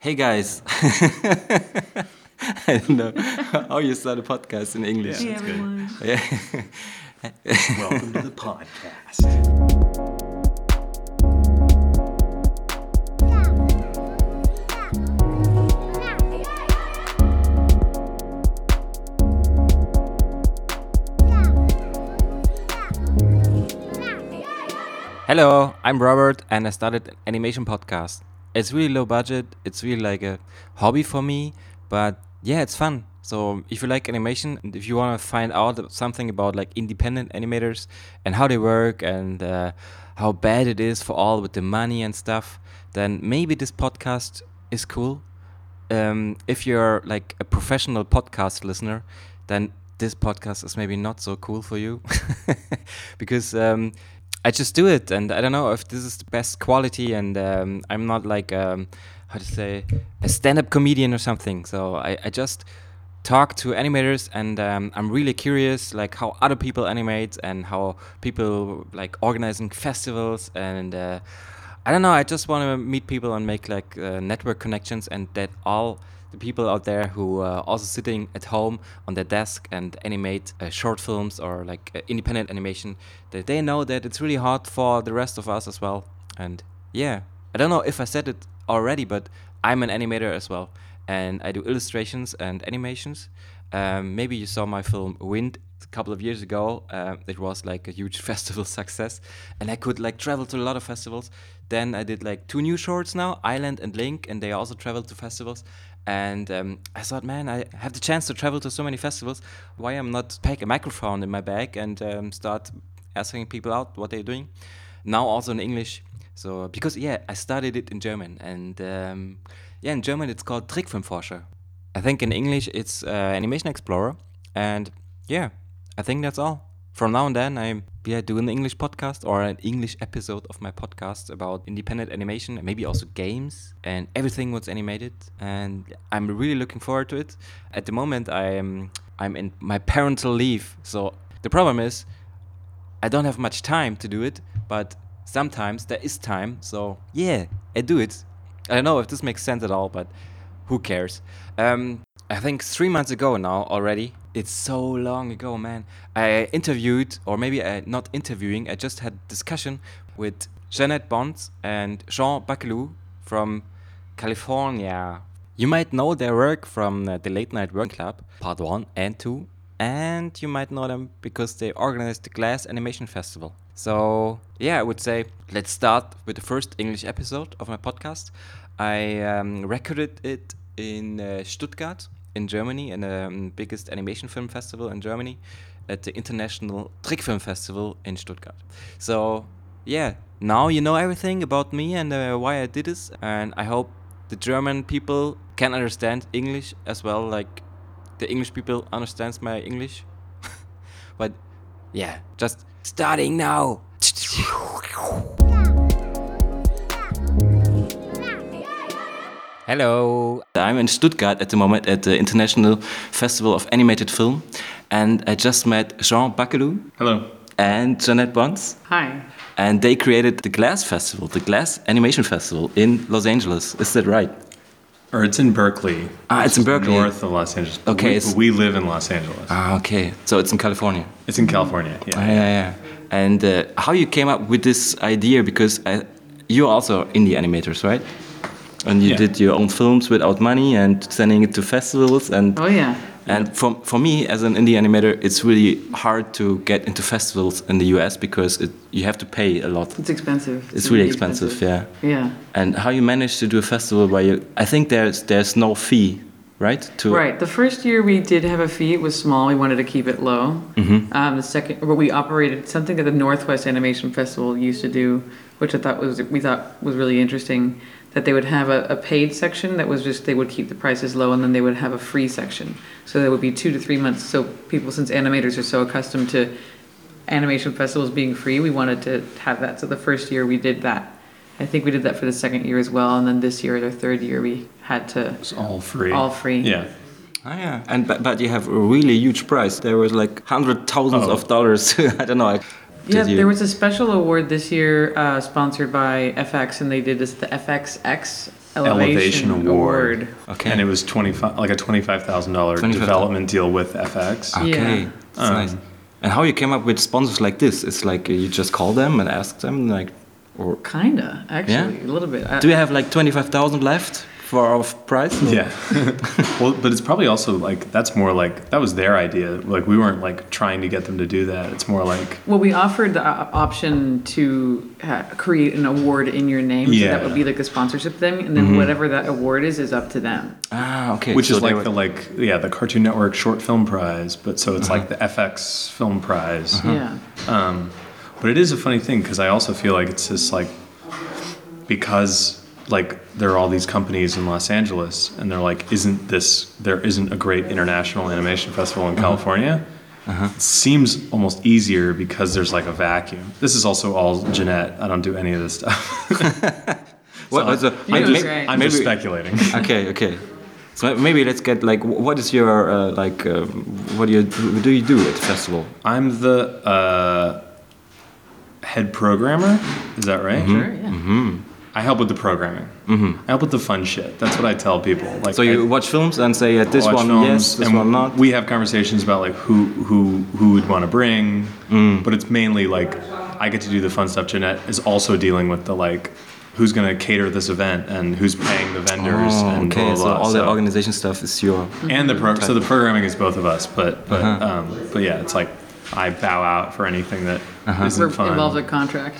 Hey guys. I don't know how you start a podcast in English. Hey everyone. Yeah. Welcome to the podcast. Hello, I'm Robert and I started an animation podcast. It's really low budget, it's really like a hobby for me, but yeah, it's fun. So if you like animation and if you want to find out something about like independent animators and how they work and uh, how bad it is for all with the money and stuff, then maybe this podcast is cool. Um, if you're like a professional podcast listener, then this podcast is maybe not so cool for you because um, I just do it, and I don't know if this is the best quality, and um, I'm not like um, how to say a stand-up comedian or something. So I, I just talk to animators, and um, I'm really curious, like how other people animate and how people like organizing festivals, and uh, I don't know. I just want to meet people and make like uh, network connections, and that all the people out there who are also sitting at home on their desk and animate uh, short films or like uh, independent animation that they know that it's really hard for the rest of us as well. And yeah i don't know if i said it already but i'm an animator as well. And i do illustrations and animations. Um, maybe you saw my film wind a couple of years ago. Uh, it was like a huge festival success. And i could like travel to a lot of festivals then i did like two new shorts now island and link and they also traveled to festivals and um, I thought, man, I have the chance to travel to so many festivals. Why I'm not pack a microphone in my bag and um, start asking people out what they're doing? Now also in English. So because yeah, I studied it in German, and um, yeah, in German it's called Trickfilmforscher. I think in English it's uh, Animation Explorer, and yeah, I think that's all from now and then I yeah do an English podcast or an English episode of my podcast about independent animation and maybe also games and everything what's animated and I'm really looking forward to it. At the moment I am I'm in my parental leave so the problem is I don't have much time to do it but sometimes there is time so yeah I do it. I don't know if this makes sense at all but who cares. Um, I think three months ago now already. It's so long ago, man. I interviewed, or maybe I, not interviewing, I just had discussion with Jeanette Bonds and Sean Buckelew from California. You might know their work from uh, the Late Night Work Club, part one and two, and you might know them because they organized the GLAS Animation Festival. So, yeah, I would say let's start with the first English episode of my podcast. I um, recorded it in uh, Stuttgart in Germany, in the um, biggest animation film festival in Germany, at the International Trickfilm Festival in Stuttgart. So, yeah, now you know everything about me and uh, why I did this, and I hope the German people can understand English as well, like the English people understands my English. but yeah, just starting now. Hello. I'm in Stuttgart at the moment at the International Festival of Animated Film, and I just met Sean Buckelew. Hello. And Jeanette Bonds. Hi. And they created the GLAS Festival, the GLAS Animation Festival in Los Angeles. Is that right? Or it's in Berkeley. Ah, it's in Berkeley. North of Los Angeles. Okay, We, we live in Los Angeles. Ah, okay. So it's in California. it's in California. Yeah. Ah, yeah, yeah. And uh, how you came up with this idea? Because I, you're also indie animators, right? And you Yeah. did your own films without money and sending it to festivals and Oh yeah. And for, for me, as an indie animator, it's really hard to get into festivals in the US because it, you have to pay a lot. It's expensive. It's really expensive, yeah. Yeah. And how you manage to do a festival where you, I think there's there's no fee, right? To Right. The first year we did have a fee. It was small. We wanted to keep it low. Mm-hmm. Um, the second, where we operated something that the Northwest Animation Festival used to do, which I thought was we thought was really interesting. That they would have a, a paid section that was just they would keep the prices low, and then they would have a free section. So there would be two to three months. So people, since animators are so accustomed to animation festivals being free, we wanted to have that. So the first year we did that. I think we did that for the second year as well, and then this year, the third year, we had to It's all free. all free. Yeah. Ah, yeah. And but, but you have a really huge price. There was like hundred thousands Oh. of dollars. I don't know. Yeah, Did you- there was a special award this year uh, sponsored by FX, and they did this the FXX Elevation, Award. Okay. And it was twenty five, like a twenty five thousand dollar 25,000. development deal with FX. Okay, Yeah. that's nice. And how you came up with sponsors like this? It's like you just call them and ask them, like, or Kinda, actually, a little bit. I- do you have like twenty five thousand left for our price? or- Yeah. well, but it's probably also like that's more like that was their idea. Like we weren't like trying to get them to do that. It's more like Well, we offered the option to ha- create an award in your name. So that would be like a sponsorship thing. And then whatever that award is, is up to them. Ah, okay. which so is like were- the like yeah the Cartoon Network Short Film Prize, but so it's like the FX Film Prize. Yeah. Um, but it is a funny thing because I also feel like it's just like because like there are all these companies in Los Angeles and they're like, isn't this there isn't a great international animation festival in California? It seems almost easier because there's like a vacuum. This is also all Jeanette. I don't do any of this stuff. What, so, You're maybe- great. I'm maybe- just speculating. okay, okay. So maybe let's get like, what is your uh, like, um, what do you what do you do at the festival? I'm the uh, head programmer. Is that right? Sure, yeah. I help with the programming. I help with the fun shit. That's what I tell people. Like So you I watch films and say, uh, this one films, yes, this and one not. We have conversations about like who who who would want to bring, Mm. but it's mainly like I get to do the fun stuff. Jeanette is also dealing with the like who's going to cater this event and who's paying the vendors Oh, and okay, blah so blah blah. all the organization stuff is your. and the pro- so the programming is both of us, but but Uh-huh. um, but yeah, it's like I bow out for anything that Uh-huh. not We're fun. involved a contract.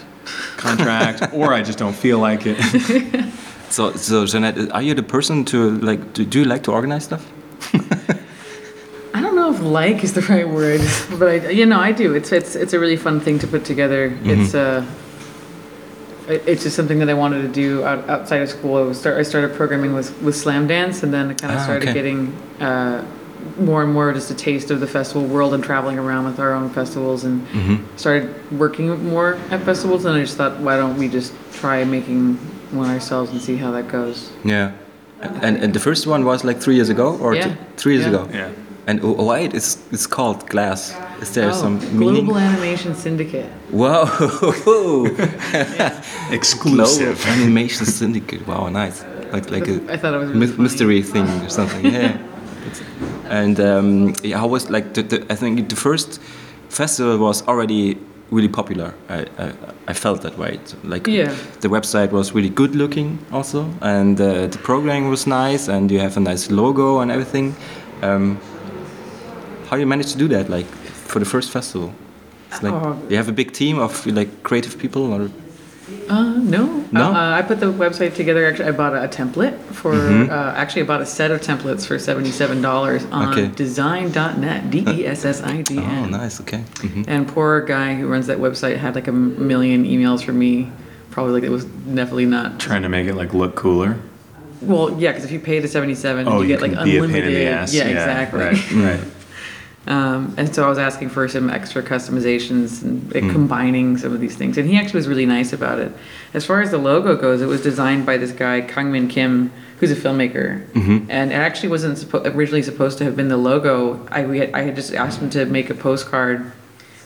Contract, or I just don't feel like it. So, so Jeanette, are you the person to like? Do, do you like to organize stuff? I don't know if like is the right word, but I, you know, I do. It's it's it's a really fun thing to put together. It's uh, it's just something that I wanted to do out, outside of school. I was start I started programming with with Slamdance, and then I kind of Ah, started okay. getting uh, more and more just a taste of the festival world and traveling around with our own festivals, and mm-hmm. started working more at festivals. And I just thought, why don't we just try making one ourselves and see how that goes? Yeah. And and the first one was like three years ago, or Yeah. two, three years Yeah. ago. Yeah. And wh- why it is it's called GLAS? Is there Oh, some Global meaning? Animation Syndicate. Wow. Exclusive. Global Animation Syndicate. Wow, nice. Like like a I thought it was really my- funny. mystery thing or something. Yeah. And um, yeah, how was like the, the, I think the first festival was already really popular. I, I, I felt that way. So, Like Yeah. the website was really good looking also, and uh, the programming was nice, and you have a nice logo and everything. Um, how you managed to do that, like for the first festival? It's like Oh. you have a big team of like creative people, or Uh, no. No? Uh, I put the website together. Actually, I bought a, template for. Mm-hmm. Uh, actually, I bought a set of templates for seventy-seven dollars on Okay. design.net. D e s s i d oh, nice, okay. hmm And poor guy who runs that website had like a million emails from me. Probably like it was definitely not. Trying to make it like look cooler. Well, yeah, because if you pay the seventy-seven, Oh, you you get like can be a pain unlimited. in the ass. Yeah, exactly. Right. Right. Um, and so I was asking for some extra customizations and uh, combining some of these things. And he actually was really nice about it. As far as the logo goes, it was designed by this guy, Kangmin Kim, who's a filmmaker. Mm-hmm. And it actually wasn't suppo- originally supposed to have been the logo. I, we had, I had just asked him to make a postcard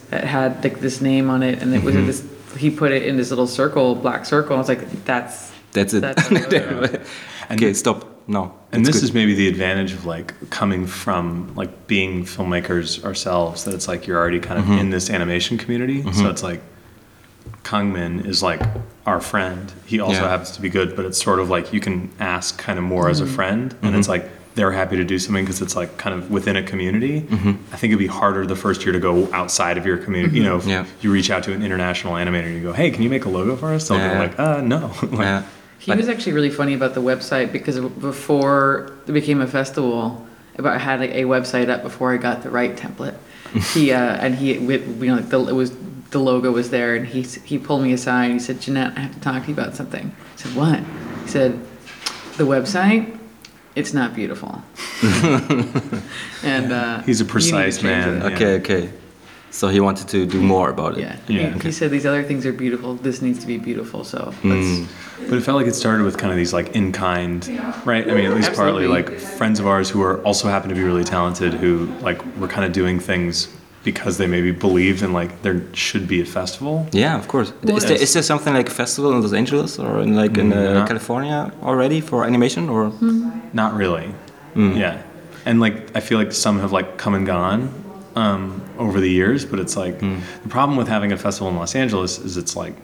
that had like this name on it. And it was Mm-hmm. this, he put it in this little circle, black circle. And I was like, that's, That's it. That's okay, stop. No. And this good. is maybe the advantage of like coming from like being filmmakers ourselves that it's like you're already kind of Mm-hmm. in this animation community. So mm-hmm. it's like Kangmin is like our friend. He also Yeah. happens to be good, but it's sort of like you can ask kind of more as a mm-hmm. friend, and it's mm-hmm. like they're happy to do something because it's like kind of within a community. I think it'd be harder the first year to go outside of your community. You know, if Yeah. you reach out to an international animator and you go, "Hey, can you make a logo for us?" They'll Yeah. go like, "Uh, no." like, Yeah. He was actually really funny about the website because before it became a festival, about I had like a website up before I got the right template. he uh, and he, with, you know, like the, it was the logo was there, and he he pulled me aside and he said, "Jeanette, I have to talk to you about something." I said, "What?" He said, "The website, it's not beautiful." and uh, He's a you need to precise man. it." Okay, okay. So he wanted to do more about it. Yeah, Yeah, He, okay. he said these other things are beautiful. This needs to be beautiful. So Mm. let's. But it felt like it started with kind of these like in kind, right? I mean, at least partly like friends of ours who are also happen to be really talented, who like were kind of doing things because they maybe believed in like there should be a festival. Yeah, of course. Well, is, there, there something like a festival in Los Angeles or in like in uh, Mm, California already for animation or? Not really. Mm. Yeah, and like I feel like some have like come and gone um, over the years, but it's like Mm. the problem with having a festival in Los Angeles is it's like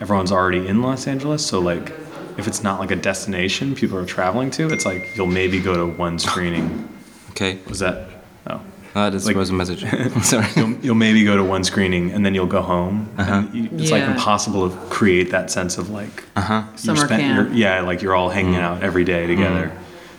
everyone's already in Los Angeles, so like if it's not like a destination people are traveling to, it's like you'll maybe go to one screening. Okay, Was that? Oh. ah, that Like- was a message. Sorry. You'll, you'll maybe go to one screening and then you'll go home. Uh-huh. And you, it's like impossible to create that sense of like Uh huh. you're Summer camp. yeah, like you're all hanging Mm. out every day together.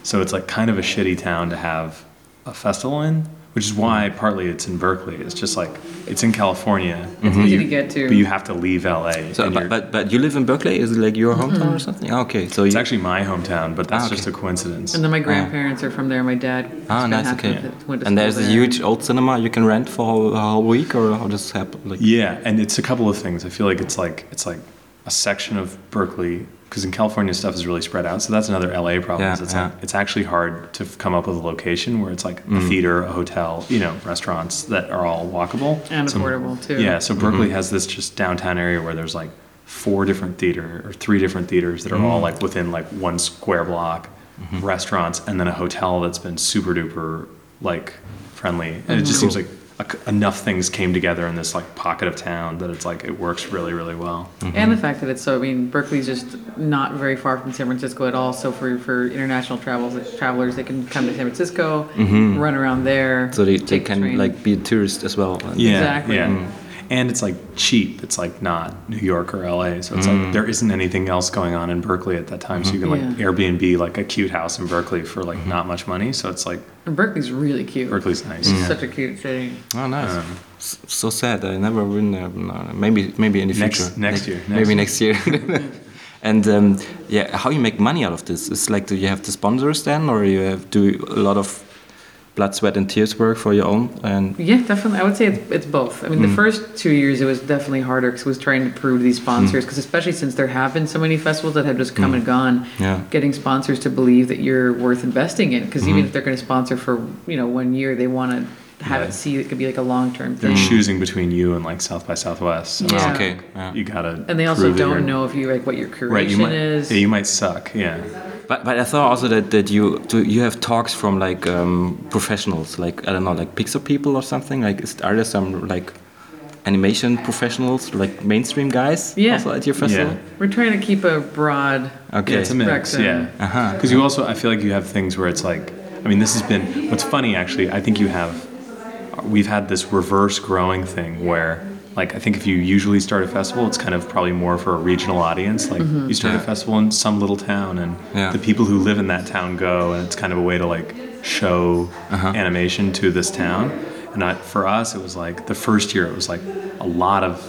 So it's like kind of a shitty town to have a festival in, which is why partly it's in Berkeley. It's just like it's in California. It's but easy you- to get to. But you have to leave LA. So, but, you're- but but you live in Berkeley? Is it like your hometown or something? Ah, okay, so it's you, actually my hometown, but that's Ah, okay. just a coincidence. And then my grandparents are from there. My dad. ah nice okay. of it- went to And there's school a huge old cinema you can rent for a whole, a whole week or how does it happen? Like Yeah, and it's a couple of things. I feel like it's like it's like a section of Berkeley because in California stuff is really spread out. So that's another LA problem. Yeah, it's yeah. like it's actually hard to f- come up with a location where it's like Mm. a theater, a hotel, you know, restaurants that are all walkable And So- affordable, too. Yeah, so Berkeley Mm-hmm. has this just downtown area where there's like four different theater or three different theaters that are all Mm. like within like one square block, Mm-hmm. restaurants, and then a hotel that's been super duper like friendly. And Mm-hmm. it just seems like a, enough things came together in this like pocket of town that it's like it works really really well. Mm-hmm. And the fact that it's so, I mean, Berkeley's just not very far from San Francisco at all. So for, for international travels, travelers, they can come to San Francisco, run around there. Mm-hmm. so they, they take the can like be a tourist as well. Yeah, Exactly. Yeah. Mm. And it's like cheap. It's like not New York or LA. So it's Mm. like there isn't anything else going on in Berkeley at that time. So you can like Yeah. Airbnb like a cute house in Berkeley for like not much money. So it's like And Berkeley's really cute. Berkeley's nice. It's such a cute city. Oh, nice. Um, so sad. I never been there. No, maybe maybe in the Next- future. next year, next maybe year. next year. and um, yeah, how you make money out of this? It's like, do you have the sponsors then, or you have do a lot of blood, sweat, and tears work for your own? And Yeah, definitely. I would say it's, it's both. I mean, Mm. the first two years it was definitely harder because it was trying to prove to these Mm. sponsors, because especially since there have been so many festivals that have just come and gone, Yeah. getting sponsors to believe that you're worth investing in. Because even if they're going to sponsor for you know one year, they want to have Yeah. it see it could be like a long term they're thing. choosing between you and like South by Southwest. So Yeah. okay, yeah. You gotta. And they also don't know if you like what your curation Right. You might. is. Yeah, you might suck. Yeah. But, but I thought also that, that you do you have talks from like um, professionals like I don't know like Pixar people or something like is, are there some like animation professionals like mainstream guys Yeah. also at your festival? Yeah. We're trying to keep a broad. Okay. Yeah, it's a mix. Spectrum. Yeah. Uh-huh. Because you also, I feel like you have things where it's like, I mean, this has been, what's funny actually, I think you have, we've had this reverse growing thing where, like, I think if you usually start a festival, it's kind of probably more for a regional audience. Like, mm-hmm. you start a festival in some little town, and Yeah. the people who live in that town go, and it's kind of a way to, like, show uh-huh. animation to this town. And I, for us, it was like, the first year, it was like a lot of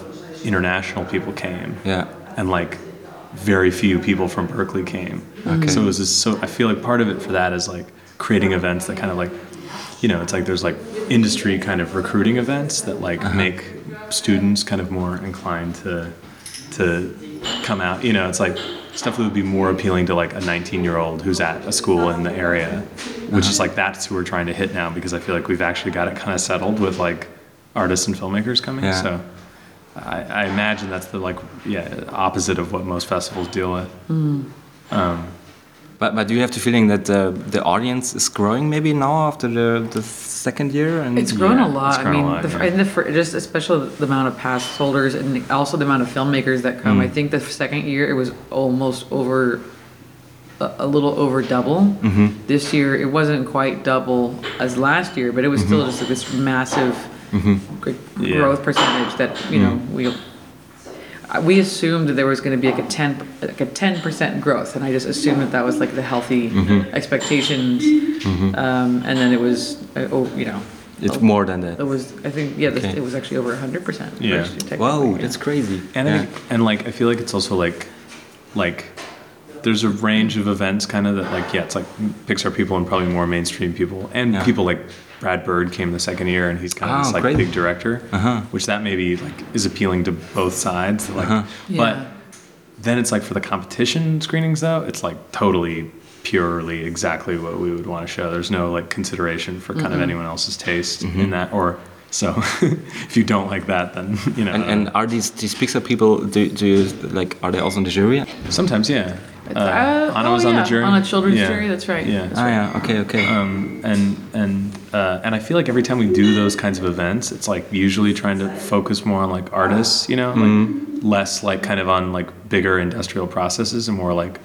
international people came Yeah. and like very few people from Berkeley came. Okay. So it was just so I feel like part of it for that is like creating events that kind of like you know, it's like there's like industry kind of recruiting events that like uh-huh. make students kind of more inclined to to come out. You know, it's like stuff that would be more appealing to like a 19 year old who's at a school in the area, which is uh-huh. like that's who we're trying to hit now because I feel like we've actually got it kind of settled with like artists and filmmakers coming. Yeah. So I, I imagine that's the like yeah opposite of what most festivals deal with. Mm. Um, But but do you have the feeling that the the audience is growing maybe now after the the second year and It's grown Yeah, a lot. it's grown I a mean, lot, the, yeah. and the, fir- just especially the amount of pass holders and also the amount of filmmakers that come. Mm. I think the second year it was almost over, a, a little over double. Mm-hmm. This year it wasn't quite double as last year, but it was still just like this massive Mm-hmm. Yeah. growth percentage that you know Mm. we. We assumed that there was going to be like a ten, like a ten percent growth, and I just assumed that that was like the healthy Mm-hmm. expectations, um, and then it was, uh, oh, you know, it's more than that. it was, I think, yeah, this, it was actually over hundred percent. Yeah. Wow, that's crazy. And yeah. I, and like I feel like it's also like like there's a range of events kind of that like yeah it's like Pixar people and probably more mainstream people and Yeah. people like Brad Bird came the second year and he's kind of Oh, this like great. big director Uh-huh. which that maybe like is appealing to both sides like Uh-huh. but then it's like for the competition screenings though it's like totally purely exactly what we would want to show there's no like consideration for kind of anyone else's taste Mm-hmm. in that or So if you don't like that, then you know. And, and are these these Pixar people? Do, do you like? Are they also in the jury? sometimes, yeah. Uh, Anna oh, was on yeah, the jury. on a children's Yeah. jury, that's right. Yeah. Ah, yeah. Okay, okay. Um, and and uh, and I feel like every time we do those kinds of events, it's like usually trying to focus more on like artists, you know, like less like kind of on like bigger industrial processes and more like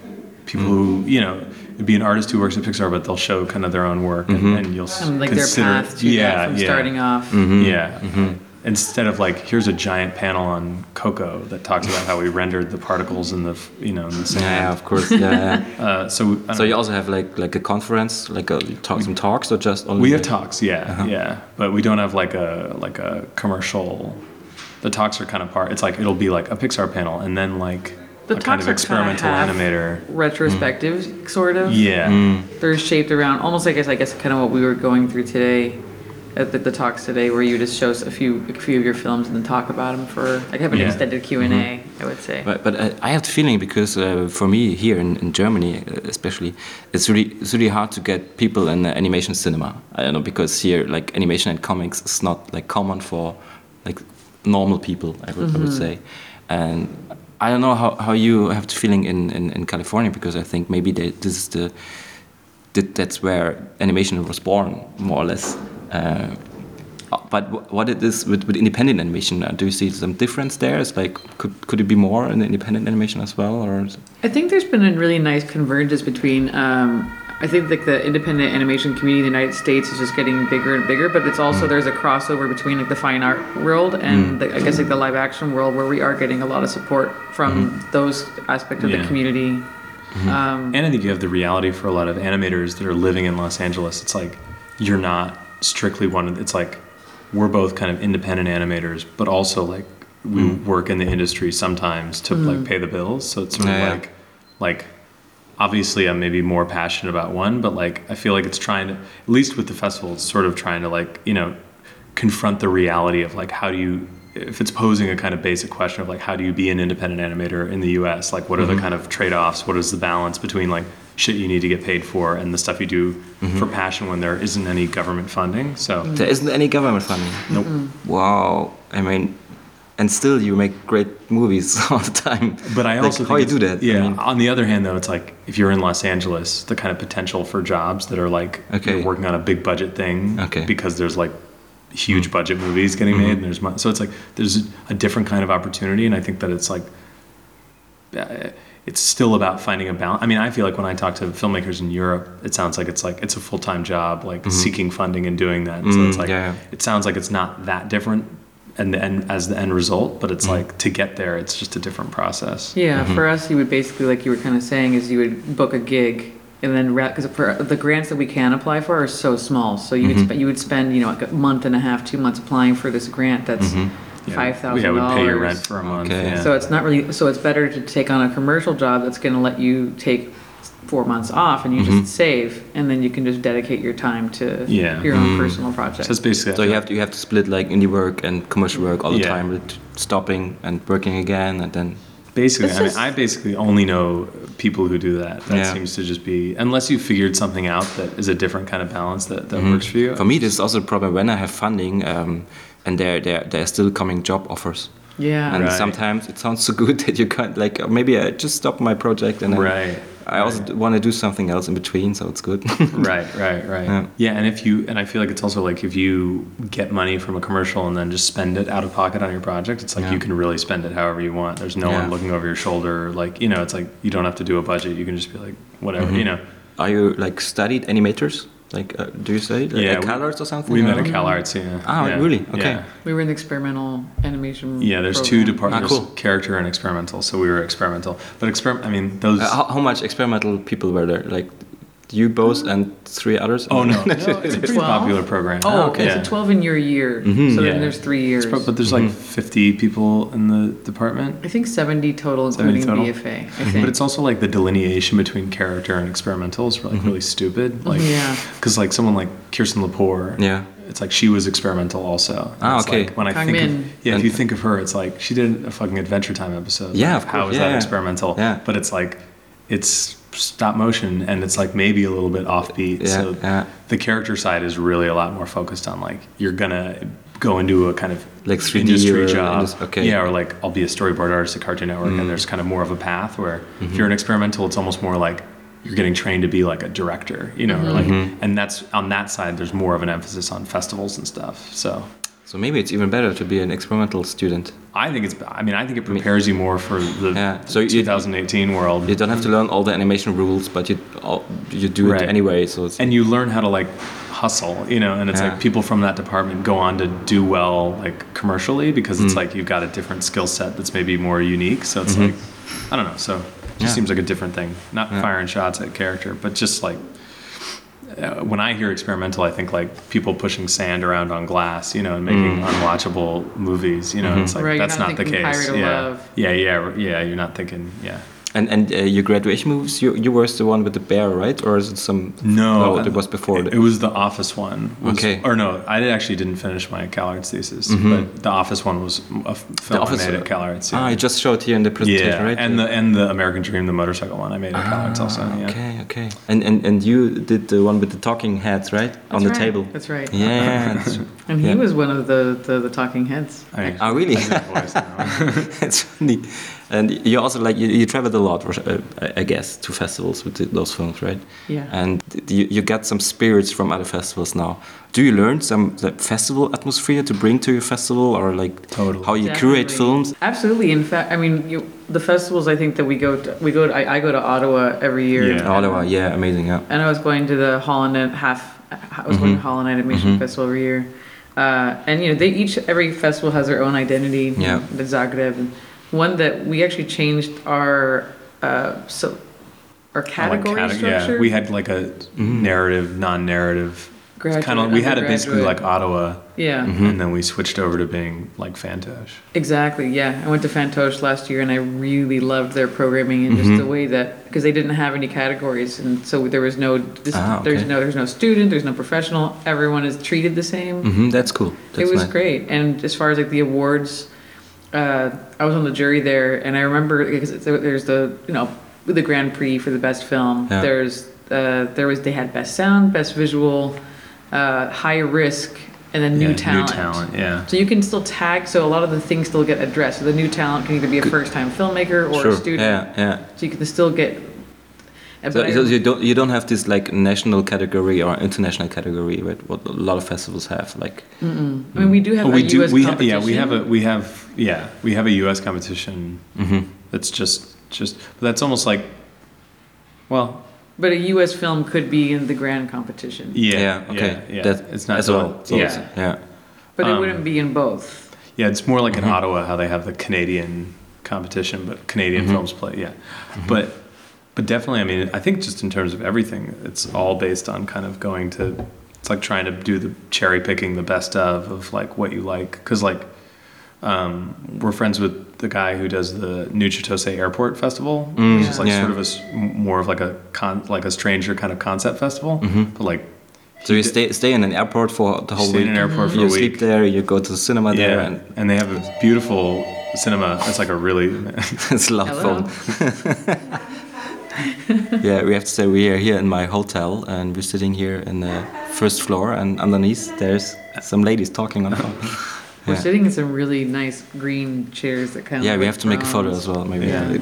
people who you know it'd be an artist who works at Pixar, but they'll show kind of their own work and, mm-hmm. and you'll s- And like their consider path to yeah that from yeah starting off. Mm-hmm. yeah. Mm-hmm. Instead of like, here's a giant panel on Coco that talks about how we rendered the particles in the, you know, in the sand. yeah, of course. Yeah, yeah. Uh, so, I don't So you also have like like a conference, like a talk, some talks, or just only? we have like- talks, yeah, uh-huh. yeah, but we don't have like a like a commercial. The talks are kind of part. It's like it'll be like a Pixar panel, and then like The a kind talks of are experimental kinda animator. Retrospective, sort of. Yeah, They're shaped around almost like I guess, I guess kind of what we were going through today at the, the talks today, where you just show us a few a few of your films and then talk about them for like have an Yeah. extended Q and A. I would say. But, but uh, I have the feeling because uh, for me here in, in Germany, uh, especially, it's really it's really hard to get people in the animation cinema. I don't know because here like animation and comics is not like common for like normal people. I would, I would say, and I don't know how, how you have the feeling in, in, in California because I think maybe they, this is the that, that's where animation was born more or less. Uh, but wh- what it is with, with independent animation, uh, do you see some difference there? It's like could could it be more in independent animation as well, or I think there's been a really nice convergence between. Um, I think like the independent animation community in the United States is just getting bigger and bigger, but it's also there's a crossover between like the fine art world and mm. the, I guess like the live action world where we are getting a lot of support from mm-hmm. those aspects of the Yeah. community. Mm-hmm. Um, and I think you have the reality for a lot of animators that are living in Los Angeles. It's like you're not strictly one. of It's like we're both kind of independent animators, but also like we mm. work in the industry sometimes to like mm. pay the bills. So it's sort of Yeah, yeah. like like obviously I'm maybe more passionate about one, but like I feel like it's trying to at least with the festival, it's sort of trying to like you know confront the reality of like how do you if it's posing a kind of basic question of like how do you be an independent animator in the US like what are the mm-hmm. kind of trade-offs? What is the balance between like shit you need to get paid for and the stuff you do mm-hmm. for passion when there isn't any government funding? So there isn't any government funding? nope. Wow, I mean, and still you make great movies all the time. But I Like, also how think you do that? I Yeah. mean- on the other hand, though, it's like if you're in Los Angeles, the kind of potential for jobs that are like Okay. you're working on a big budget thing Okay. because there's like huge budget movies getting Mm-hmm. made, and there's so it's like there's a different kind of opportunity, and I think that it's like it's still about finding a balance. I mean, I feel like when I talk to filmmakers in Europe, it sounds like it's like it's a full time job, like seeking funding and doing that. so Mm, it's like yeah. it sounds like it's not that different. And the end as the end result, but it's mm-hmm. like to get there, it's just a different process. Yeah, mm-hmm. for us, you would basically, like you were kind of saying, is you would book a gig and then because for the grants that we can apply for are so small, so you would mm-hmm. spe- you would spend you know like a month and a half, two months applying for this grant that's Yeah, five thousand Yeah, dollars. would pay your rent for a month. Okay. Yeah. So it's not really. So it's better to take on a commercial job that's going to let you take four months off and you just mm-hmm. save, and then you can just dedicate your time to Yeah. your own mm-hmm. personal project. So that's basically. So you have to, you have to split like indie work and commercial work all the Yeah. time, with stopping and working again, and then basically. It's I mean, just- I basically only know people who do that. That Yeah. seems to just be unless you figured something out that is a different kind of balance that, that mm-hmm. works for you. For me, this is also a problem when I have funding, um, and there there there are still coming job offers, yeah. and Right. sometimes it sounds so good that you can't like maybe I just stop my project and then Right. I also want to do something else in between, so it's good. right, right, right. Yeah. Yeah. and if you and I feel like it's also like if you get money from a commercial and then just spend it out of pocket on your project, it's like Yeah. you can really spend it however you want. There's no Yeah. one looking over your shoulder. Like you know, it's like you don't have to do a budget. You can just be like whatever. Mm-hmm. You know. Are you like studied animators? Like, uh, do you say like, Yeah, at we- CalArts or something? We met or- at CalArts. Yeah. Ah, yeah. really? Okay. Yeah. We were in the experimental animation. Yeah, there's program. two departments: Ah, cool. character and experimental. So we were experimental, but experiment. I mean, those. Uh, how, how much experimental people were there? Like you both and three others? oh no, no, it's a pretty 12? popular program. Oh, okay. okay. So 12 in your year. Mhm. So Yeah. then there's three years. It's prob- but there's like 50 people in the department. I think 70 total, 70 including total? BFA. I think. But it's also like the delineation between character and experimental is like really stupid. Like, Yeah. because like someone like Kirsten Lepore, Yeah. it's like she was experimental also. Ah, okay. Like when I Kang think Min. of, yeah, if you think of her, it's like she did a fucking Adventure Time episode. Yeah, Like, of how course. is Yeah, that yeah. experimental? Yeah. But it's like it's stop motion and it's like maybe a little bit offbeat. Yeah, so yeah. the character side is really a lot more focused on like you're gonna go into a kind of Like 3D industry job. okay. Yeah, or like I'll be a storyboard artist at Cartoon Network, Mm. and there's kind of more of a path where Mm-hmm. if you're an experimental, it's almost more like you're getting trained to be like a director, you know, or like, Mm-hmm. and that's on that side. There's more of an emphasis on festivals and stuff. So So maybe it's even better to be an experimental student. I think it's. I mean, I think it prepares you more for the Yeah, so you- 2018 world. You don't have to learn all the animation rules, but you all, you do Right. it anyway. So it's and you learn how to like hustle you know and it's Yeah. like people from that department go on to do well like commercially because Mm. it's like you've got a different skill set that's maybe more unique so it's like i don't know so it just. Yeah. seems like a different thing not firing shots at character but just like uh, when I hear experimental, I think like people pushing sand around on glass, you know, and making Mm. unwatchable movies. You know, Mm-hmm. it's like Right, you're that's not not, the case. Of yeah. Love. yeah, yeah, yeah. You're not thinking, yeah. And and uh, your graduation movies. You you were the one with the bear, right? Or is it some? No, it was before. It, it was the Office one. Was, Okay. Or no, I did- actually didn't finish my CalArts thesis, Mhm. but the Office one was a film Office, I made uh, at CalArts. Ah, I just showed here in the presentation, yeah, right? and the and the American Dream, the motorcycle one, I made at CalArts also. Ah, Yeah. Okay, okay. And and and you did the one with the talking heads, right? On the right, table. That's right. Yeah. that's- And he yeah. was one of the, the, the talking heads. I, Oh, really? I did voice now. It's funny. And you also like you, you traveled a lot, uh, I- I guess, to festivals with those films, right? Yeah. And you, you get some spirits from other festivals now. Do you learn some like, festival atmosphere to bring to your festival, or like Totally. how you curate Definitely. films? Absolutely. In fact, I mean, you, the festivals. I think that we go to, we go. To, I, I go to Ottawa every year. Yeah. Ottawa, yeah, amazing, yeah. And I was going to the Holland and half. I was going to. Holland Animation Mhm. Festival every year. Uh, and you know, they each every festival has their own identity. Yeah. The Zagreb, and one that we actually changed our uh, so our I like category cate- structure. Yeah, we had like a Mhm. narrative, non-narrative. Graduate, Kind of. We had it basically like. Ottawa, yeah. Mhm. and then we switched over to being like Fantoche. Exactly. Yeah, I went to Fantoche last year, and I really loved their programming and Mhm. just the way that because they didn't have any categories, and so there was no this, Ah, there's no there's no student, there's no professional. Everyone is treated the same. hmm that's cool. That's it was nice. great, and as far as like the awards, uh, I was on the jury there, and I remember because it's- there's the you know the Grand Prix for the best film. Yeah. There's uh, there was they had best sound, best visual, uh, high risk, and then new Yeah, talent. New talent. Yeah. So you can still tag, so a lot of the things still get addressed. So the new talent can either be a first-time filmmaker or sure. a student. Yeah, yeah. So you can still get. So, but I- so you don't you don't have this like national category or international category, right? What a lot of festivals have, like. Mm-mm. I mean, we do have Oh, a we do. U.S. We ha- competition. yeah, we have a we have yeah we have a U.S. competition hmm that's just just but that's almost like well But a U.S. film could be in the grand competition, yeah Yeah, okay. yeah, yeah. That it's not as well. so- So yeah yeah. but it Um, wouldn't be in both. yeah it's more like Mhm. in Ottawa how they have the Canadian competition but Canadian Mhm. films play yeah but but definitely I mean I think just in terms of everything it's all based on kind of going to it's like trying to do the cherry picking the best of of like what you like because like um, we're friends with the guy who does the New Chitose Airport Festival, Mm, which is like yeah. sort of a more of like a con, like a stranger kind of concept festival. Mhm. But like, So you stay stay in an airport for the whole Stay in an airport for you a sleep there. You go to the cinema there, and and they have a beautiful cinema. It's like a really it's a lot of Hello. fun. yeah, we have to say we are here in my hotel, and we're sitting here in the first floor, and underneath there's some ladies talking on the phone. We're Yeah. sitting in some really nice green chairs that kind of. Yeah, we have to make a photo as well, maybe. Yeah.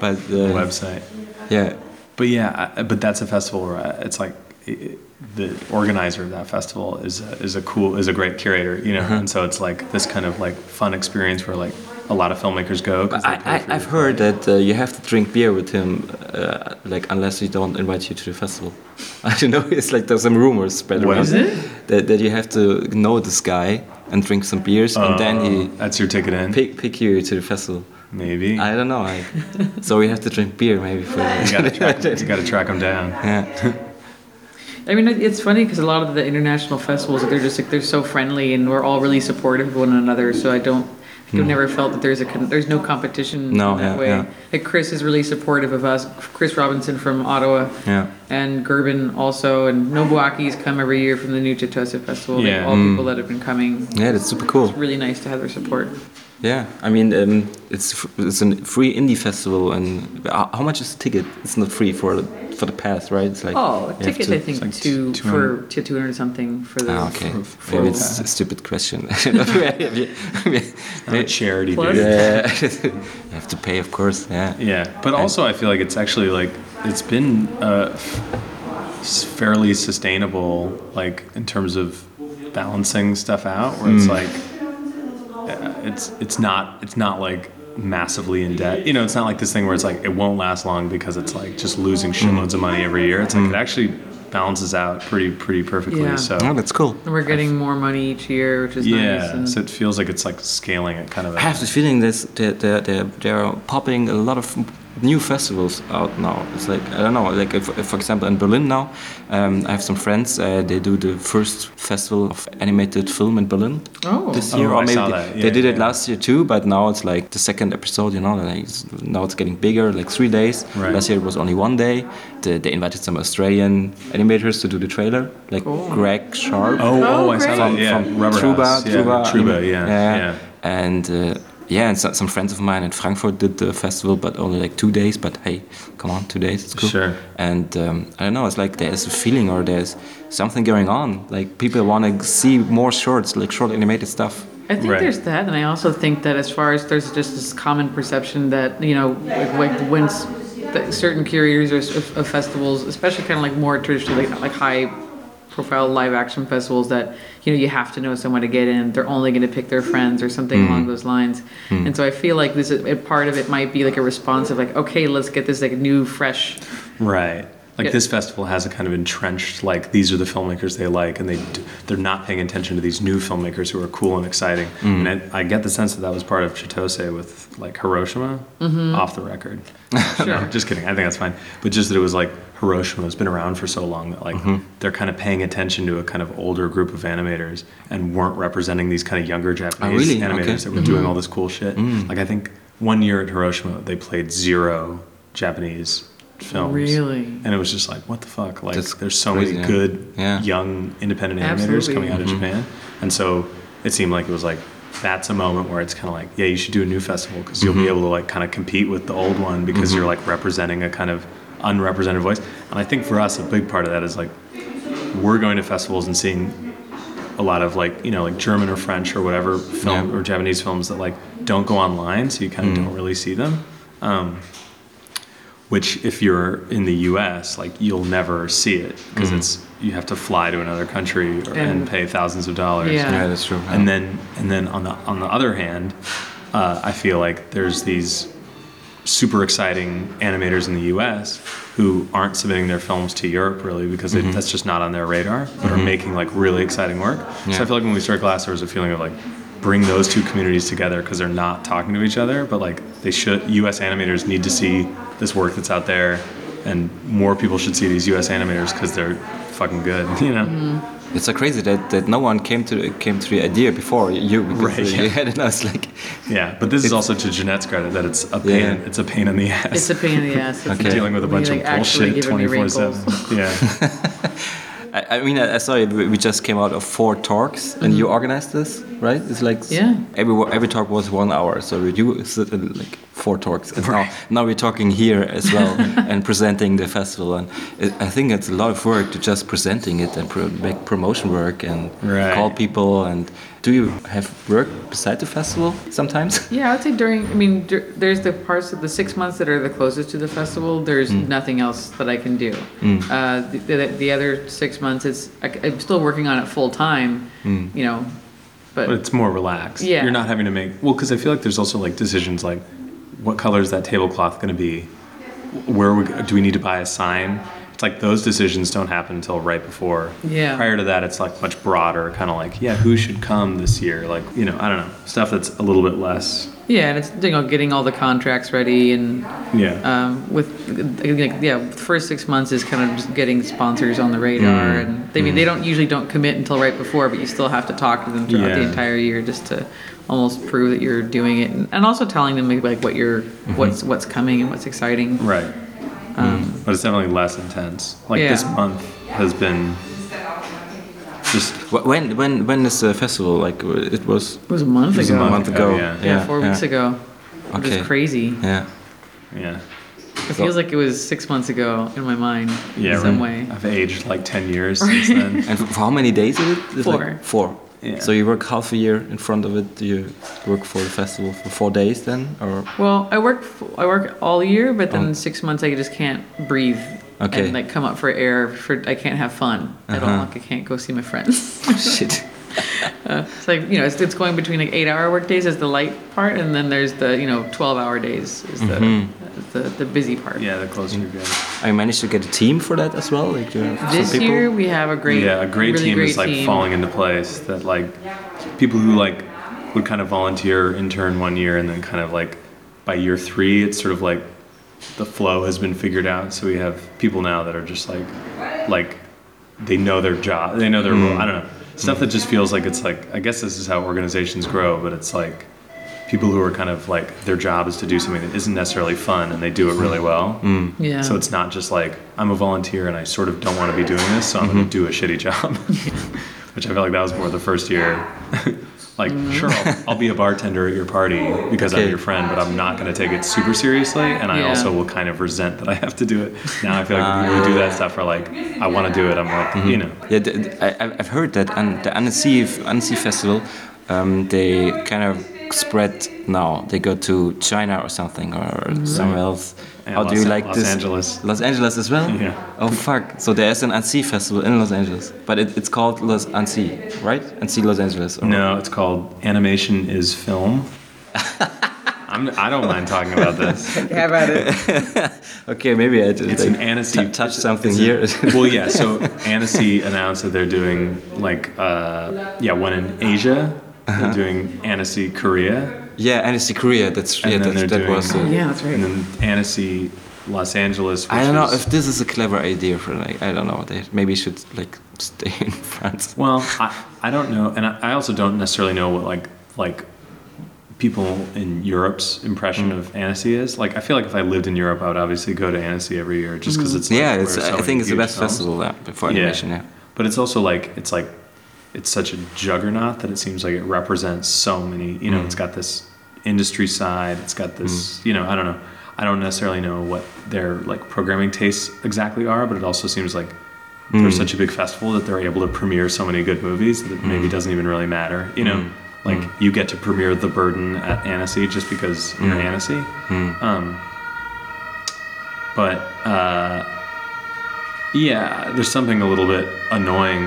but uh, website. yeah, But yeah, I, but that's a festival where I, it's like it, the organizer of that festival is a, is a cool is a great curator, you know, Uh-huh. and so it's like this kind of like fun experience where like a lot of filmmakers go. I, I, I've heard play. that uh, you have to drink beer with him, uh, like unless he don't invite you to the festival. I don't know. It's like there's some rumors spread What around is it? That, that you have to know this guy and drink some beers, and then he Oh, that's your ticket in. pick, pick you to the festival. Maybe I don't know. I, so we have to drink beer maybe for. you gotta track, you gotta track them down. yeah. I mean, it's funny because a lot of the international festivals, they're just like they're so friendly and we're all really supportive of one another. So I don't, I've never felt that there's a con- there's no competition Hmm. No, in that yeah, way. yeah. Like Chris is really supportive of us. Chris Robinson from Ottawa Yeah. and Gerben also, and Nobuaki's come every year from the New Chitose Festival. Like Yeah. all Mm. people that have been coming. Yeah, that's super cool. It's really nice to have their support. Yeah, I mean, um, it's it's a free indie festival, and how how much is the ticket? It's not free for the, for the pass, right? It's like Oh, you have ticket to- I think like two 200. for to two hundred something for the. Ah, okay. for- Maybe it's a stupid question. Not a charity, dude. yeah, you have to pay, of course. Yeah. Yeah, but also I feel like it's actually like it's been uh, fairly sustainable, like in terms of balancing stuff out. Where it's like uh, Uh, it's it's not it's not like massively in debt. You know, it's not like this thing where it's like it won't last long because it's like just losing mm. shitloads of money every year. It's like it actually balances out pretty pretty perfectly. Yeah. So Oh, that's cool. And we're getting more money each year, which is nice. yeah, And so it feels like it's like scaling it kind of. I have the feeling this that they're, they're, they're popping a lot of new festivals out now. It's like I don't know, like if, if, for example in Berlin now, um, I have some friends. Uh, they do the first festival of animated film in Berlin Oh. this Oh, year, or I maybe saw they, that. they Yeah, did it last year too. But now it's like the second episode. You know, like it's, now it's getting bigger, like three days. Right. Last year it was only one day. The, they invited some Australian animators to do the trailer, like Cool. Greg Sharp Oh, oh, Oh, I saw that. from, Yeah, from Rubber Truba, House. Yeah, Truba, Truba, um, yeah, yeah, yeah. and uh, yeah, and so, some friends of mine in Frankfurt did the festival, but only like two days. But hey, come on, two days, it's cool. Sure. And um, I don't know, it's like there's a feeling or there's something going on. Like people want to see more shorts, like short animated stuff. I think Right. there's that, and I also think that as far as there's just this common perception that you know, like, like when s- certain curators or of festivals, especially kind of like more traditional, like, like high profile live action festivals, that you know you have to know someone to get in. They're only going to pick their friends or something along mm. those lines. Mm. And so I feel like this is, a part of it might be like a response of like, okay, let's get this like new, fresh. Right. Like this festival has a kind of entrenched like these are the filmmakers they like, and they they're not paying attention to these new filmmakers who are cool and exciting. Mm. And I, I get the sense that that was part of Chitose with like Hiroshima off the record. Sure. no, just kidding. I think that's fine. But just that it was like Hiroshima has been around for so long that like Mm-hmm. they're kind of paying attention to a kind of older group of animators and weren't representing these kind of younger Japanese really? animators Okay. Mm. that were doing all this cool shit. Like I think one year at Hiroshima they played zero Japanese films. Really? And it was just like, what the fuck? Like, That's there's so crazy, many good Yeah. young independent animators Absolutely. coming out of mm-hmm. Japan. And so it seemed like it was like, that's a moment where it's kind of like, yeah, you should do a new festival because you'll be mm-hmm. able to like kind of compete with the old one because you're mm-hmm. like representing a kind of unrepresented voice. And I think for us, a big part of that is like, we're going to festivals and seeing a lot of like you know like German or French or whatever film Yeah. or Japanese films that like don't go online, so you kind of mm. don't really see them. Um, which if you're in the U.S., like you'll never see it because it's you have to fly to another country or, and, And- pay thousands of dollars. Yeah. Yeah, that's true. And then and then on the on the other hand, uh, I feel like there's these super exciting animators in the U.S. who aren't submitting their films to Europe really because Mm-hmm. they, that's just not on their radar, but are making like really exciting work. So I feel like when we started Glass, there was a feeling of like bring those two communities together because they're not talking to each other, but like they should. U.S. animators need to see this work that's out there, and more people should see these U.S. animators because they're fucking good. You know. Mm-hmm. It's so crazy that, that no one came to came to the idea before you. Right, yeah. you had it. I was like, Yeah, but this is also to Jeanette's credit that it's a pain. Yeah. It's a pain in the ass. It's a pain in the ass. Okay. dealing with a bunch you, of bullshit giving twenty four seven. Yeah, I, I mean, I, I saw it. We just came out of four talks, and mm-hmm. you organized this, right? It's like Yeah. Every every talk was one hour, so you sit in like four talks, and now now we're talking here as well and presenting the festival. And it, I think it's a lot of work to just presenting it and pro make promotion work and Right. call people. And do you have work beside the festival sometimes? Yeah, I'd say during. I mean, dur- there's the parts of the six months that are the closest to the festival. There's Mm. nothing else that I can do. Uh, the, the, the other six months, it's I, am still working on it full time. Mm. You know, but, but it's more relaxed. Yeah. you're not having to make well because I feel like there's also like decisions like what color is that tablecloth going to be? Where we, do we need to buy a sign? It's like those decisions don't happen until right before. Yeah. Prior to that, it's like much broader, kind of like yeah, who should come this year? Like you know, I don't know, stuff that's a little bit less. yeah, and it's you know getting all the contracts ready and Yeah. um, with like, yeah, the first six months is kind of just getting sponsors on the radar, Mm. and they I mean they don't usually don't commit until right before, but you still have to talk to them throughout the entire year just to almost prove that you're doing it, and, and also telling them like what you're Mm-hmm. what's what's coming and what's exciting. Right. but it's definitely less intense. Like this Um, month has been just Wh- When when when is the festival? Like it was It was a month It was ago. a month ago, ago. yeah. Yeah, four weeks ago. Which Okay. is crazy. Yeah. yeah. It feels like it was six months ago in my mind. Yeah, in some right. way. I've aged like ten years since then. And for how many days is it? It's Four. Like four. Yeah. So you work half a year in front of it. Do you work for the festival for four days then, or Well, I work f- I work all year, but then Oh. six months I just can't breathe Okay. and like come up for air. For I can't have fun at all. Uh-huh. Like I can't go see my friends. shit? Uh, it's like you know, it's, it's going between like eight hour work days is the light part, and then there's the you know twelve hour days is the Mhm. the, the busy part. yeah, the closer you get. I managed to get a team for that as well. Like you have some This year we have a great, yeah, a great really team great is like team. falling into place. That like people who like would kind of volunteer, intern one year, and then kind of like by year three, it's sort of like the flow has been figured out. So we have people now that are just like like they know their job, they know their role. I don't know stuff that just feels like it's like I guess this is how organizations grow, but it's like people who are kind of like their job is to do something that isn't necessarily fun and they do it really well. Mm. Yeah. So it's not just like I'm a volunteer and I sort of don't want to be doing this, so I'm going to mm-hmm. do a shitty job. Which I felt like that was more the first year. like, mm-hmm. sure, I'll, I'll be a bartender at your party because I'm your friend, but I'm not going to take it super seriously, and I Yeah. also will kind of resent that I have to do it. Now I feel like the people who do that ah. stuff are like, I want to do it. I'm like, mm-hmm. you know, Yeah, I, I've- I've heard that on the Annecy Annecy Festival, um, they kind of spread now. They go to China or something or somewhere else. And How do you like Los this? Angeles. Los Angeles as well. Yeah. Oh fuck! So there's an Annecy Festival in Los Angeles, but it, it's called Los Annecy, right? Annecy Los Angeles. or- no, it's called Animation is Film. I'm, I don't mind talking about this. Have at it. Okay, maybe I did It's like, an Annecy- t- touch something it's a- here. well, yeah. So Annecy announced that they're doing like uh, yeah, one in Asia. Uh-huh. They're doing Annecy Korea, Yeah, Annecy Korea. That's and yeah. then That, that doing was. uh, Yeah, that's right. and then Annecy Los Angeles. Which I don't know is- if this is a clever idea for like I don't know. They maybe should like stay in France. Well, I, I don't know, and I, I also don't necessarily know what like like people in Europe's impression Mm. of Annecy is. Like, I feel like if I lived in Europe, I would obviously go to Annecy every year just because it's like, yeah, it's. so I think it's the huge best films. festival for Yeah. animation. Yeah. But it's also like it's like it's such a juggernaut that it seems like it represents so many. You know, Mm. it's got this industry side. It's got this. You know, I don't know. I don't necessarily know what their like programming tastes exactly are, but it also seems like they're Mm. such a big festival that they're able to premiere so many good movies that it maybe Mm. doesn't even really matter. You know, Mm. like Mm. you get to premiere The Burden at Annecy just because you're Mm. Annecy. Mm. Um, but uh, yeah, there's something a little bit annoying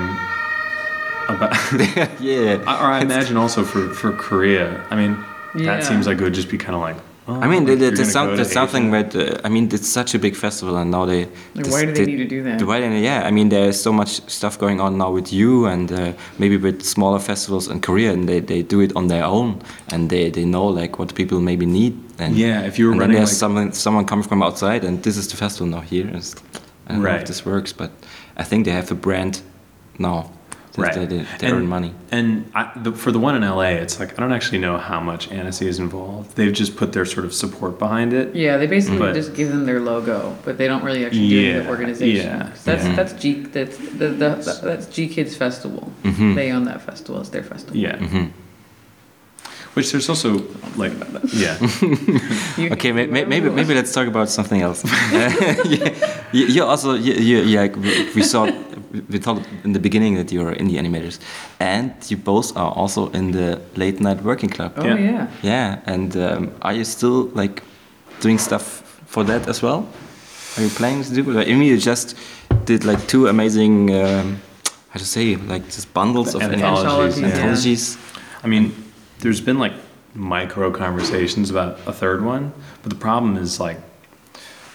about. yeah. or I imagine also for for Korea. I mean, Yeah. that seems like it would just be kind of like. Oh, I mean, like there- there's, some, go there's something with. Uh, I mean, it's such a big festival, and now they. Like, this- why do they need to do that? Why they- yeah, I mean, there's so much stuff going on now with you, and uh, maybe with smaller festivals in Korea, and they, they do it on their own, and they, they know like what people maybe need. And Yeah, if you were and then running there's like someone someone coming from outside, and this is the festival now here. It's, I don't know if this works, but I think they have a brand now. That Right. They, they, they And- earn money. And I, the, for the one in LA, it's like I don't actually know how much Annecy is involved. They've just put their sort of support behind it. Yeah, they basically But- just give them their logo, but they don't really actually do any of the organization. yeah, 'Cause That's yeah. that's G that's the, the, that's GKIDS Festival. Mhm. They own that festival. It's their festival. Yeah. hmm Which there's also like yeah. Okay, may, may, maybe maybe let's talk about something else. yeah, you, you also you, you, you like we- we saw we talked in the beginning that you're indie animators, and you both are also in the late night working club. Oh Yeah. yeah. Yeah, and um, are you still like doing stuff for that as well? Are you planning to do? Like, I mean, you just did like two amazing, um, how to say, like just bundles of Anthologies, Anthologies, yeah. yeah. anthologies. I mean, there's been like micro conversations about a third one, but the problem is like,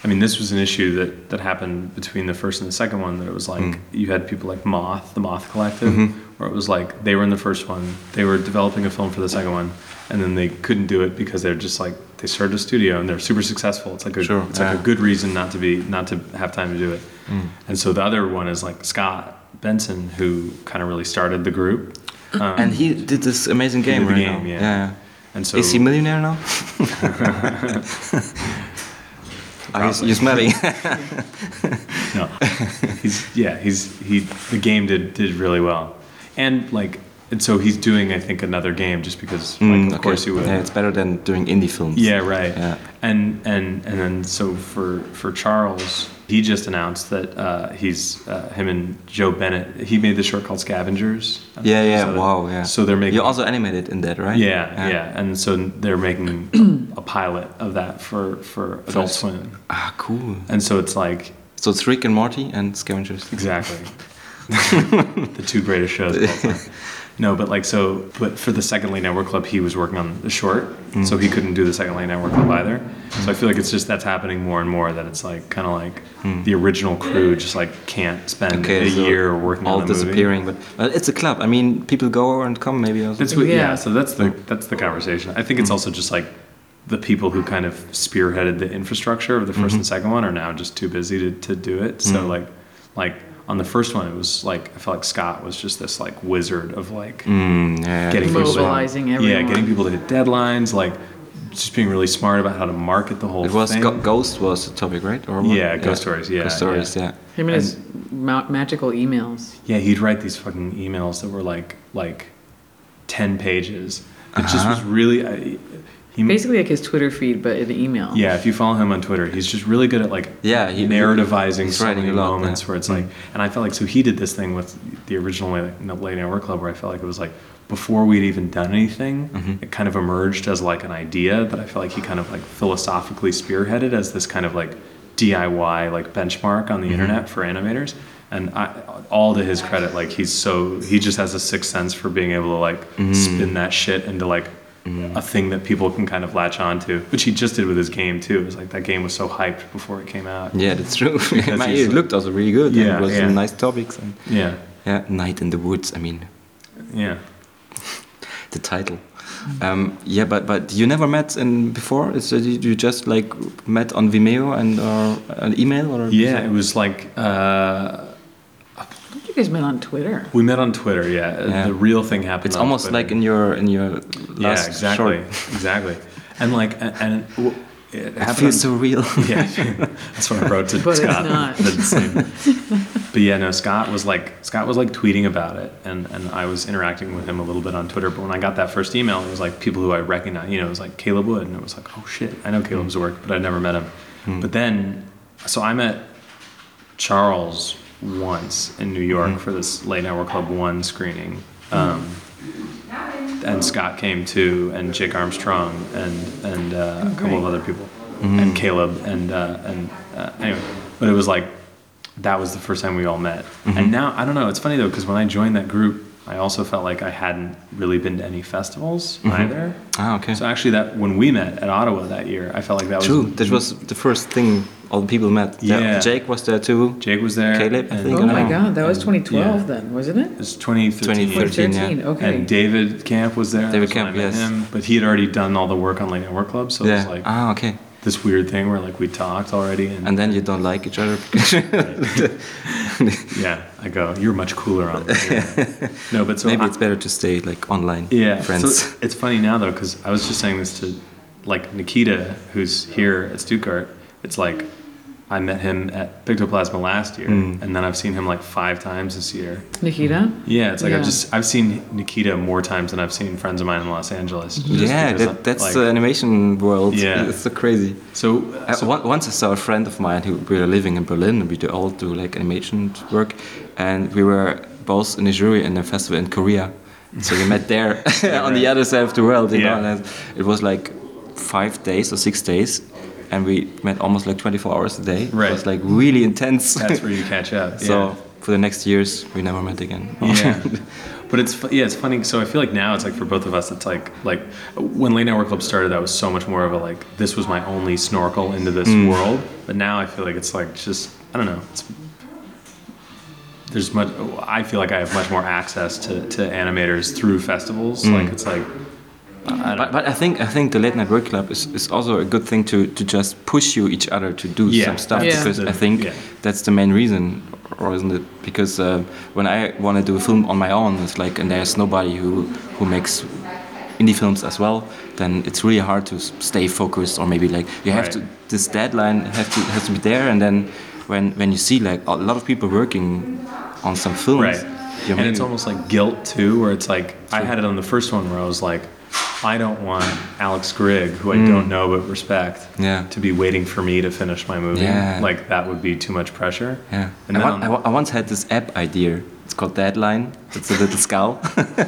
I mean, this was an issue that that happened between the first and the second one. That it was like Mm. you had people like Moth, the Moth Collective, Mhm. where it was like they were in the first one, they were developing a film for the second one, and then they couldn't do it because they're just like they started a studio and they're super successful. It's like a Sure, it's like yeah. a good reason not to be not to have time to do it. Mm. And so the other one is like Scott Benson, who kind of really started the group. Um, And he did this amazing game right game, now. yeah. and so Is he millionaire now? Are you, Probably. you? No, he's yeah, he's he. The game did did really well. and like, and so he's doing, I think, another game just because, like, Mm, of okay. course he would. Yeah, it's better than doing indie films. Yeah, right. Yeah. And and and then so for for Charles, he just announced that uh, he's uh, him and Joe Bennett. He made this short called Scavengers. Yeah, yeah. So- wow, yeah. So they're making. You also animated in that, right? yeah, yeah, and so they're making a pilot of that for for Adult Swim, Ah, cool. and so it's like So it's Rick and Morty and Scavengers. Exactly. the two greatest shows of all time. No, but like so, but for the Second Late Night Work Club, he was working on the short, so he mm. couldn't do the Second Late Night Work Club either. So I mm. feel like it's just that's happening more and more. That it's like kind of like mm. the original crew just like can't spend a so year working all on the movie. disappearing, but well, it's a club. I mean, people go and come maybe also. That's what, yeah. Yeah. So that's the that's the conversation. I think it's also just like the people who kind of spearheaded the infrastructure of the 1st mm-hmm. and second one are now just too busy to, to do it. So like like on the first one, it was like I felt like Scott was just this like wizard of like Mm, yeah, getting the first people one. Mobilizing yeah, getting people to hit deadlines, like just being really smart about how to market the whole It was thing. Go- Ghost was the topic, right? Or what? Yeah, Ghost Stories, yeah, Ghost Stories. yeah. Yeah. Him and his ma- magical emails. yeah, he'd write these fucking emails that were like like ten pages. It just Uh-huh. was really. I, he, Basically like his Twitter feed, but in email. Yeah, if you follow him on Twitter, he's just really good at like Yeah, he- narrativizing he's so many a lot, moments yeah. Where it's like, and I felt like so he did this thing with the original like, no, Late Night Work Club where I felt like it was like before we'd even done anything, Mm-hmm. it kind of emerged as like an idea that I felt like he kind of like philosophically spearheaded as this kind of like DIY like benchmark on the Mm-hmm. internet for animators. And I, all to his credit, like he's so he just has a sixth sense for being able to like Mm. spin that shit into like a thing that people can kind of latch onto, which he just did with his game too. It was like that game was so hyped before it came out. Yeah, that's true. He's it looked also really good. Yeah, it was yeah. nice topics. And Yeah, yeah, Night in the Woods. I mean, yeah. the title. Um, yeah, but but you never met in before. It's uh, you just like met on Vimeo and or an email or Yeah, it was like uh, I thought you guys met on Twitter. we met on Twitter. Yeah, Yeah. the real thing happened. It's on almost Twitter. like in your in your last yeah, exactly, short. exactly. And like, and, and w- it It happened. feels on- so real. yeah, that's what I wrote to But it's Scott. not. That it's the same. but yeah, no, Scott was like Scott was like tweeting about it, and and I was interacting with him a little bit on Twitter. But when I got that first email, it was like people who I recognize. You know, it was like Caleb Wood, and it was like, oh shit, I know Caleb's work, but I'd never met him. Hmm. But then, so I met Charles once in New York for this Late Night Work Club One screening. Um, and Scott came too, and Jake Armstrong, and and uh, a couple of other people, and Caleb, and uh, and uh, anyway, but it was like that was the first time we all met, and now I don't know. It's funny though because when I joined that group, I also felt like I hadn't really been to any festivals either. Ah, okay. So actually, that when we met at Ottawa that year, I felt like that True. was That was the first thing all the people met. Yeah. Jake was there too. Jake was there. Caleb, I think, Oh my know. god, that was 2012 Yeah. then, wasn't it? It was 2013. 2013, yeah. okay. And David Camp was there. David That's Camp, met yes. Him, but he had already done all the work on Late Night Work Club, so it was like ah, okay. this weird thing where like we talked already, and, And then you don't like each other. yeah, I go, you're much cooler on. the no, but so Maybe I- it's better to stay like online. yeah, friends. So it's funny now though because I was just saying this to like Nikita, who's here at Stuttgart. It's like I met him at Pictoplasma last year, Mm. and then I've seen him like five times this year. Nikita? Yeah, it's like Yeah. I've just I've seen Nikita more times than I've seen friends of mine in Los Angeles. yeah, that, that's like, the animation world. Yeah. It's so crazy. so, Uh, so one- once I saw a friend of mine who we were living in Berlin. And we do all do like animation work, and we were both in a jury in a festival in Korea. So we met there on the other side of the world. You Yeah. know, and it was like five days or six days, and we met almost like 24 hours a day. Right. It was like really intense. that's where you catch up. so yeah. for the next years, we never met again. yeah but it's yeah it's funny so i feel like now it's like for both of us it's like like when late night work club started that was so much more of a like this was my only snorkel into this Mm. world but now i feel like it's like just i don't know it's there's much i feel like i have much more access to, to animators through festivals Mm. like it's like I But, but I think I think the late night work club is, is also a good thing to, to just push you each other to do Yeah, some stuff Yeah. because the- I think yeah. that's the main reason, or isn't it? Because uh, when I want to do a film on my own, it's like and there's nobody who who makes indie films as well. Then it's really hard to stay focused, or maybe like you have Right. to this deadline have to has to be there, and then when when you see like a lot of people working on some films. Right. And it's almost like guilt too, where it's like I had it on the first one where I was like, I don't want Alex Grigg, who I don't know but respect, Mm. Yeah. to be waiting for me to finish my movie. Yeah. Like that would be too much pressure. Yeah. And I, I, I once had this app idea. It's called Deadline. It's a little skull.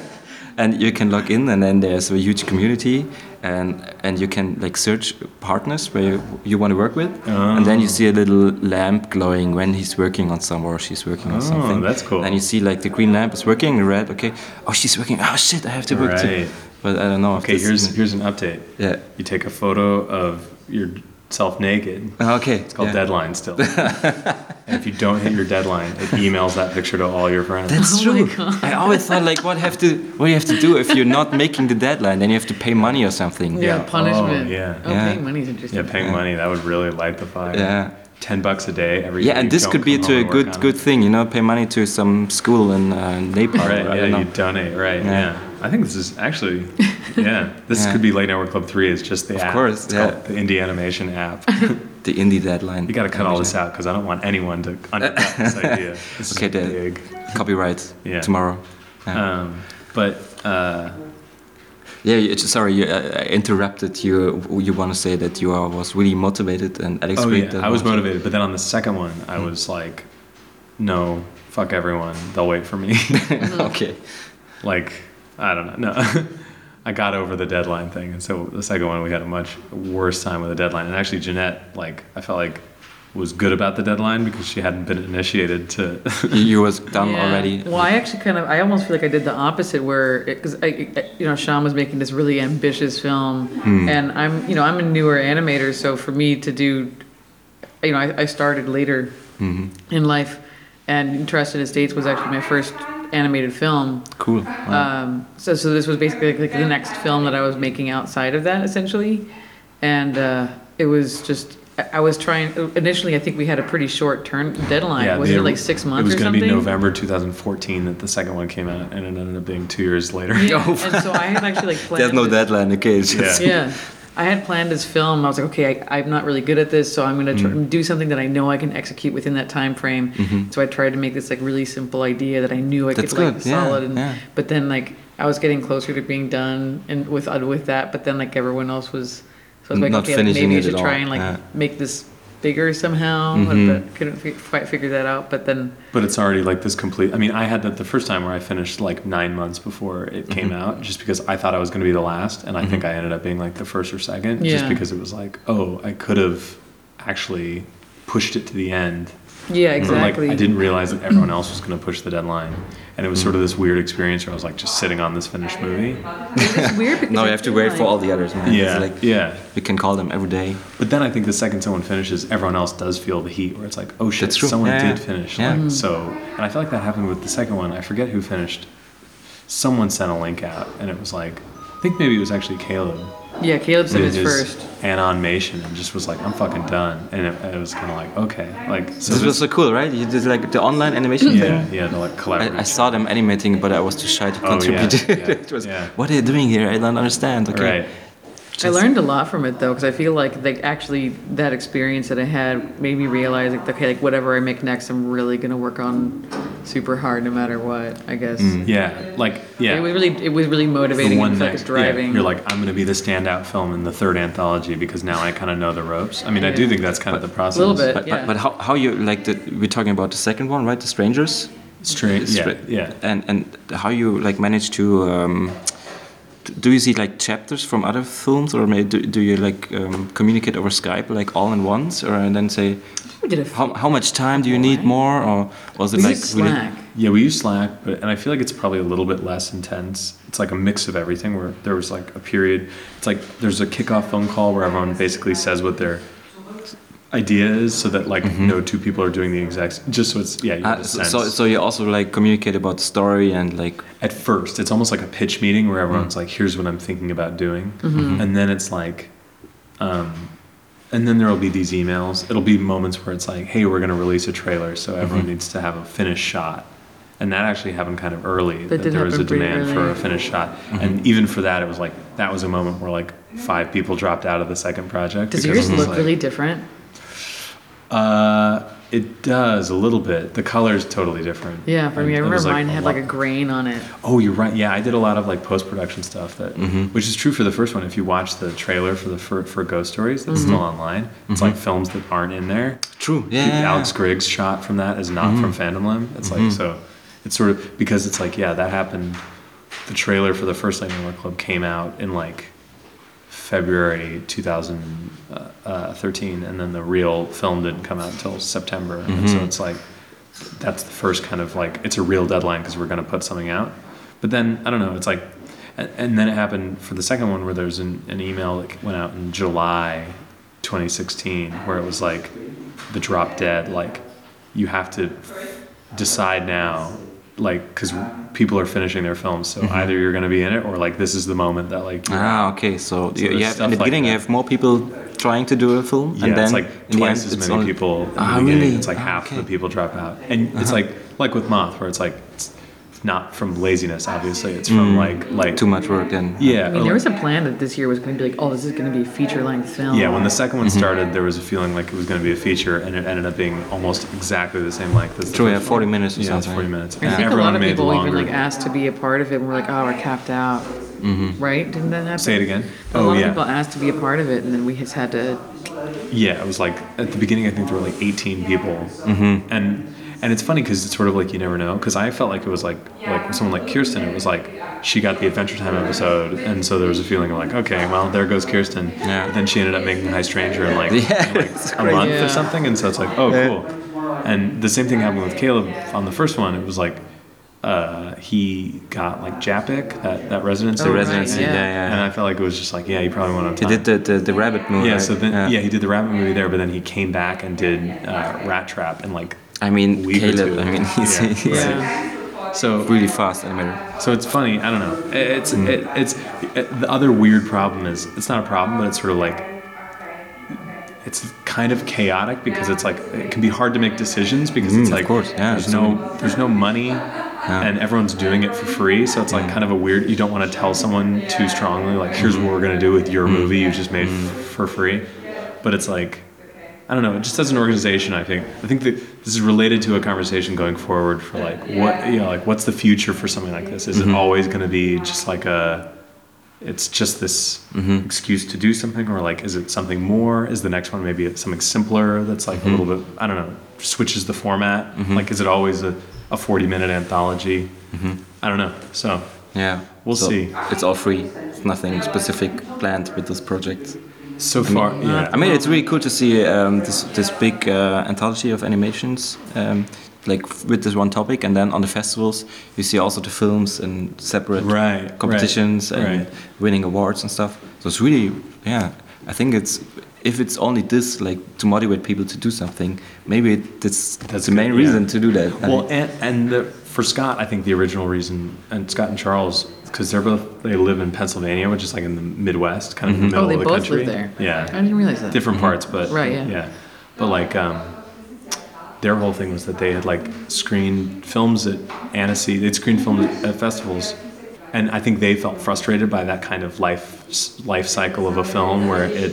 and you can log in and then there's a huge community and and you can like search partners where you, you want to work with and then you ah. see a little lamp glowing when he's working on some or she's working on Oh, something. that's cool. and you see like the green lamp is working the red okay oh she's working oh shit i have to work too. But i don't know Okay, here's is- here's an update. yeah. You take a photo of yourself naked. Oh, okay It's called yeah. deadline still. and if you don't hit your deadline, it emails that picture to all your friends. That's Oh true. I always thought like what have to what you have to do if you're not making the deadline, then you have to pay money or something. Yeah, Yeah. punishment. Oh, yeah. Oh, Yeah. paying money's interesting. yeah, paying money that would really light the fire. Yeah. ten bucks a day every. Yeah, and this could be to a good good it. thing, you know, pay money to some school in uh, Nepal. Right. Yeah, don't know. you donate. Right. Yeah. Yeah. I think this is actually. Yeah. This Yeah. could be Late Night Work Club Three. It's just the Of app. course, It's yeah. called the Indie Animation app. the indie deadline. You got to cut all this out because I don't want anyone to undercut this idea. This Okay, is the big. copyright Yeah. tomorrow. Yeah. Um, but uh, yeah, you, sorry, you, uh, I interrupted you. You want to say that you are, was really motivated and Alex oh yeah, that I was was- motivated. But then on the second one, I Hmm. was like, no, fuck everyone. They'll wait for me. okay. like I don't know. No, I got over the deadline thing, and so the second one we had a much worse time with the deadline. And actually, Jeanette, like I felt like was good about the deadline because she hadn't been initiated to. You, you was done Yeah. already. Well, I actually kind of, I almost feel like I did the opposite where, because I, I- you know, Sean was making this really ambitious film, Hmm. and I'm, you know, I'm a newer animator, so for me to do, you know, I, I started later Mhm. in life, and Trust in the States was actually my first animated film. Cool. Wow. Um, so, so this was basically like the next film that I was making outside of that, essentially, and uh, it was just. I- I was trying initially. I think we had a pretty short turn deadline. was the- it like six months It was gonna be November 2014 that the second one came out, and it ended up being two years later. Yeah, and so I had actually like planned. There's no deadline. Okay. It's just, Yeah, I had planned this film. I was like, okay, I, I'm not really good at this, so I'm gonna try, Mm-hmm. do something that I know I can execute within that time frame. So I tried to make this like really simple idea that I knew I That's could like good, yeah, solid. And, yeah. But then like I was getting closer to being done and with uh, with that, but then like everyone else was. So I was like, Not okay, maybe I should try and like yeah. make this bigger somehow, Mhm. but couldn't fi- quite figure that out. But then But it's already like this complete. I mean, I had that the first time where I finished like nine months before it Mm-hmm. came out, just because I thought I was going to be the last, and I think I ended up being like the first or second, just because it was like, oh, I could have actually pushed it to the end. yeah, exactly. like, I didn't realize that everyone else was going to push the deadline, and it was sort of this weird experience where I was like just sitting on this finished movie. It's weird because No, you have to wait for all the others, man. Yeah, It's like yeah. you can call them every day. But then I think the second someone finishes, everyone else does feel the heat, where it's like, oh shit, someone Yeah, did finish. Yeah. Like, so, and I feel like that happened with the second one. I forget who finished. Someone sent a link out, and it was like, I think maybe it was actually Caleb. Yeah, Caleb said did his first. animation and just was like, I'm fucking done. And it, it was kind of like, okay, like so. This was so cool, right? You did like the online animation yeah, thing. yeah, the like collaboration. I, I saw them animating, but I was too shy to contribute. Oh, yeah, contribute. yeah, it was, yeah. what are you doing here? I don't understand. Okay. Right. I learned a lot from it though, because I feel like like actually that experience that I had made me realize like okay, like whatever I make next, I'm really gonna work on super hard no matter what. I guess. Yeah, like yeah. It was really it was really motivating. the motivating one and that focused yeah, driving. you're like, I'm going to be the standout film in the third anthology because now I kind of know the ropes. I mean, I do think that's kind of the process. A little bit. But, Yeah. but, but how, how you like the we're talking about the second one, right? The strangers. Straight, yeah, Stra- yeah. And and how you like manage to um, d- do you see like chapters from other films, or maybe do, do you like um, communicate over Skype like all in once, or and then say we did a how, how much time do you need more, or was it we like used really- Slack. Yeah, we use Slack, but and I feel like it's probably a little bit less intense. It's like a mix of everything. Where there was like a period. It's like there's a kickoff phone call where everyone basically says what their idea is, so that like mm-hmm. no two people are doing the exact. Just so it's yeah. You uh, have Uh, a so, sense. so so you also like communicate about the story and like at first it's almost like a pitch meeting where everyone's mm-hmm. like here's what i'm thinking about doing mm-hmm. and then it's like um, and then there'll be these emails it'll be moments where it's like hey we're going to release a trailer so everyone needs to have a finished shot and that actually happened kind of early that, did there was a happen pretty demand for a finished shot and even for that it was like that was a moment where like five people dropped out of the second project Does yours look like- really different? Uh, It does a little bit. The color is totally different. Yeah, for me, I It remember was, mine had like a grain on it. Oh, you're right. Yeah, I did a lot of like post production stuff that, Mm-hmm. which is true for the first one. If you watch the trailer for the for, for Ghost Stories, that's Mm-hmm. still online. It's like films that aren't in there. True. Yeah. yeah, yeah. Alex Griggs shot from that is not from Mm-hmm. Phantom Limb. It's like so. It's sort of because it's like yeah, that happened. The trailer for the first Late Night Work Club came out in like February 2013, and then the real film didn't come out until September. Mm-hmm. so it's like that's the first kind of like it's a real deadline because we're going to put something out. But then I don't know. It's like, and, and then it happened for the second one where there's an, an email that went out in July 2016 where it was like the drop dead. Like you have to decide now, like because people are finishing their films. So either you're going to be in it or like this is the moment that like Ah, okay. So, So you, you have in the like beginning you have more people trying to do a film, Yeah, and then it's like the twice end, as many people. The Ah, really? It's like Ah, half okay. the people drop out, and it's like like with Moth, where it's like not from laziness. Obviously, it's from like like Mm. too much work. and Yeah, I mean, there was a plan that this year was going to be like, oh, this is going to be a feature length film. yeah. When the second one Mm-hmm. started, there was a feeling like it was going to be a feature, and it ended up being almost exactly the same length as the True, first yeah, 40 minutes or yeah, it's something. forty minutes. I think a lot of people longer. even like asked to be a part of it, and we're like, oh, we're capped out. Mm-hmm. Right? Didn't that happen? Say it again. A Oh lot yeah. of people asked to be a part of it, and then we just had to. Yeah, it was like at the beginning. I think there were like 18 people, mm-hmm. and and it's funny because it's sort of like you never know. Because I felt like it was like like with someone like Kirsten, it was like she got the Adventure Time episode, and so there was a feeling of like, okay, well there goes Kirsten. Yeah. But then she ended up making Hi Stranger in like, Yeah, in like a month Yeah. or something, and so it's like, oh cool. And the same thing happened with Caleb on the first one. It was like. Uh, he got like JAPIC, that, that residency. The residency, yeah. yeah, yeah. And I felt like it was just like, yeah, he probably went on he time. did the, the, the rabbit movie. Yeah, right? so then yeah. he did the rabbit movie there, but then he came back and did uh, Rat Trap and like I mean, week Caleb. I mean, he's, Yeah. he's Yeah. so really fast animator. so it's funny. I don't know. It's mm. it, it's it, the other weird problem is it's not a problem, but it's sort of like it's kind of chaotic because it's like it can be hard to make decisions because Mm, it's of like course, yeah, there's it's no there's no money and everyone's doing it for free so it's like mm. kind of a weird you don't want to tell someone too strongly like here's mm. what we're going to do with your movie you just made f- for free but it's like I don't know. Just as an organization, I think I think that this is related to a conversation going forward for like what you know, like what's the future for something like this? Is it mm-hmm. always going to be just like a it's just this mm-hmm. excuse to do something, or like is it something more? Is the next one maybe something simpler that's like a little mm-hmm. bit I don't know switches the format? Like is it always a, a forty minute anthology? I don't know. So Yeah, We'll So see. It's all free. It's nothing specific planned with this project. So far, yeah. I mean, it's really cool to see um, this this big uh, anthology of animations, um, like with this one topic, and then on the festivals you see also the films and separate Right, right, competitions and right. winning awards and stuff. So it's really, yeah. I think it's if it's only this, like to motivate people to do something, maybe it, that's That's the main good, yeah. reason to do that. I Well, mean, and, and the, for Scott, I think the original reason, and Scott and Charles, because they're both they live in Pennsylvania, which is like in the Midwest, kind of in the middle Oh, they of the both country. live there. Yeah, I didn't realize that. different parts, but Right, yeah. yeah. But like, um, their whole thing was that they had like screened films at Annecy. They'd screened films at festivals, and I think they felt frustrated by that kind of life life cycle of a film where it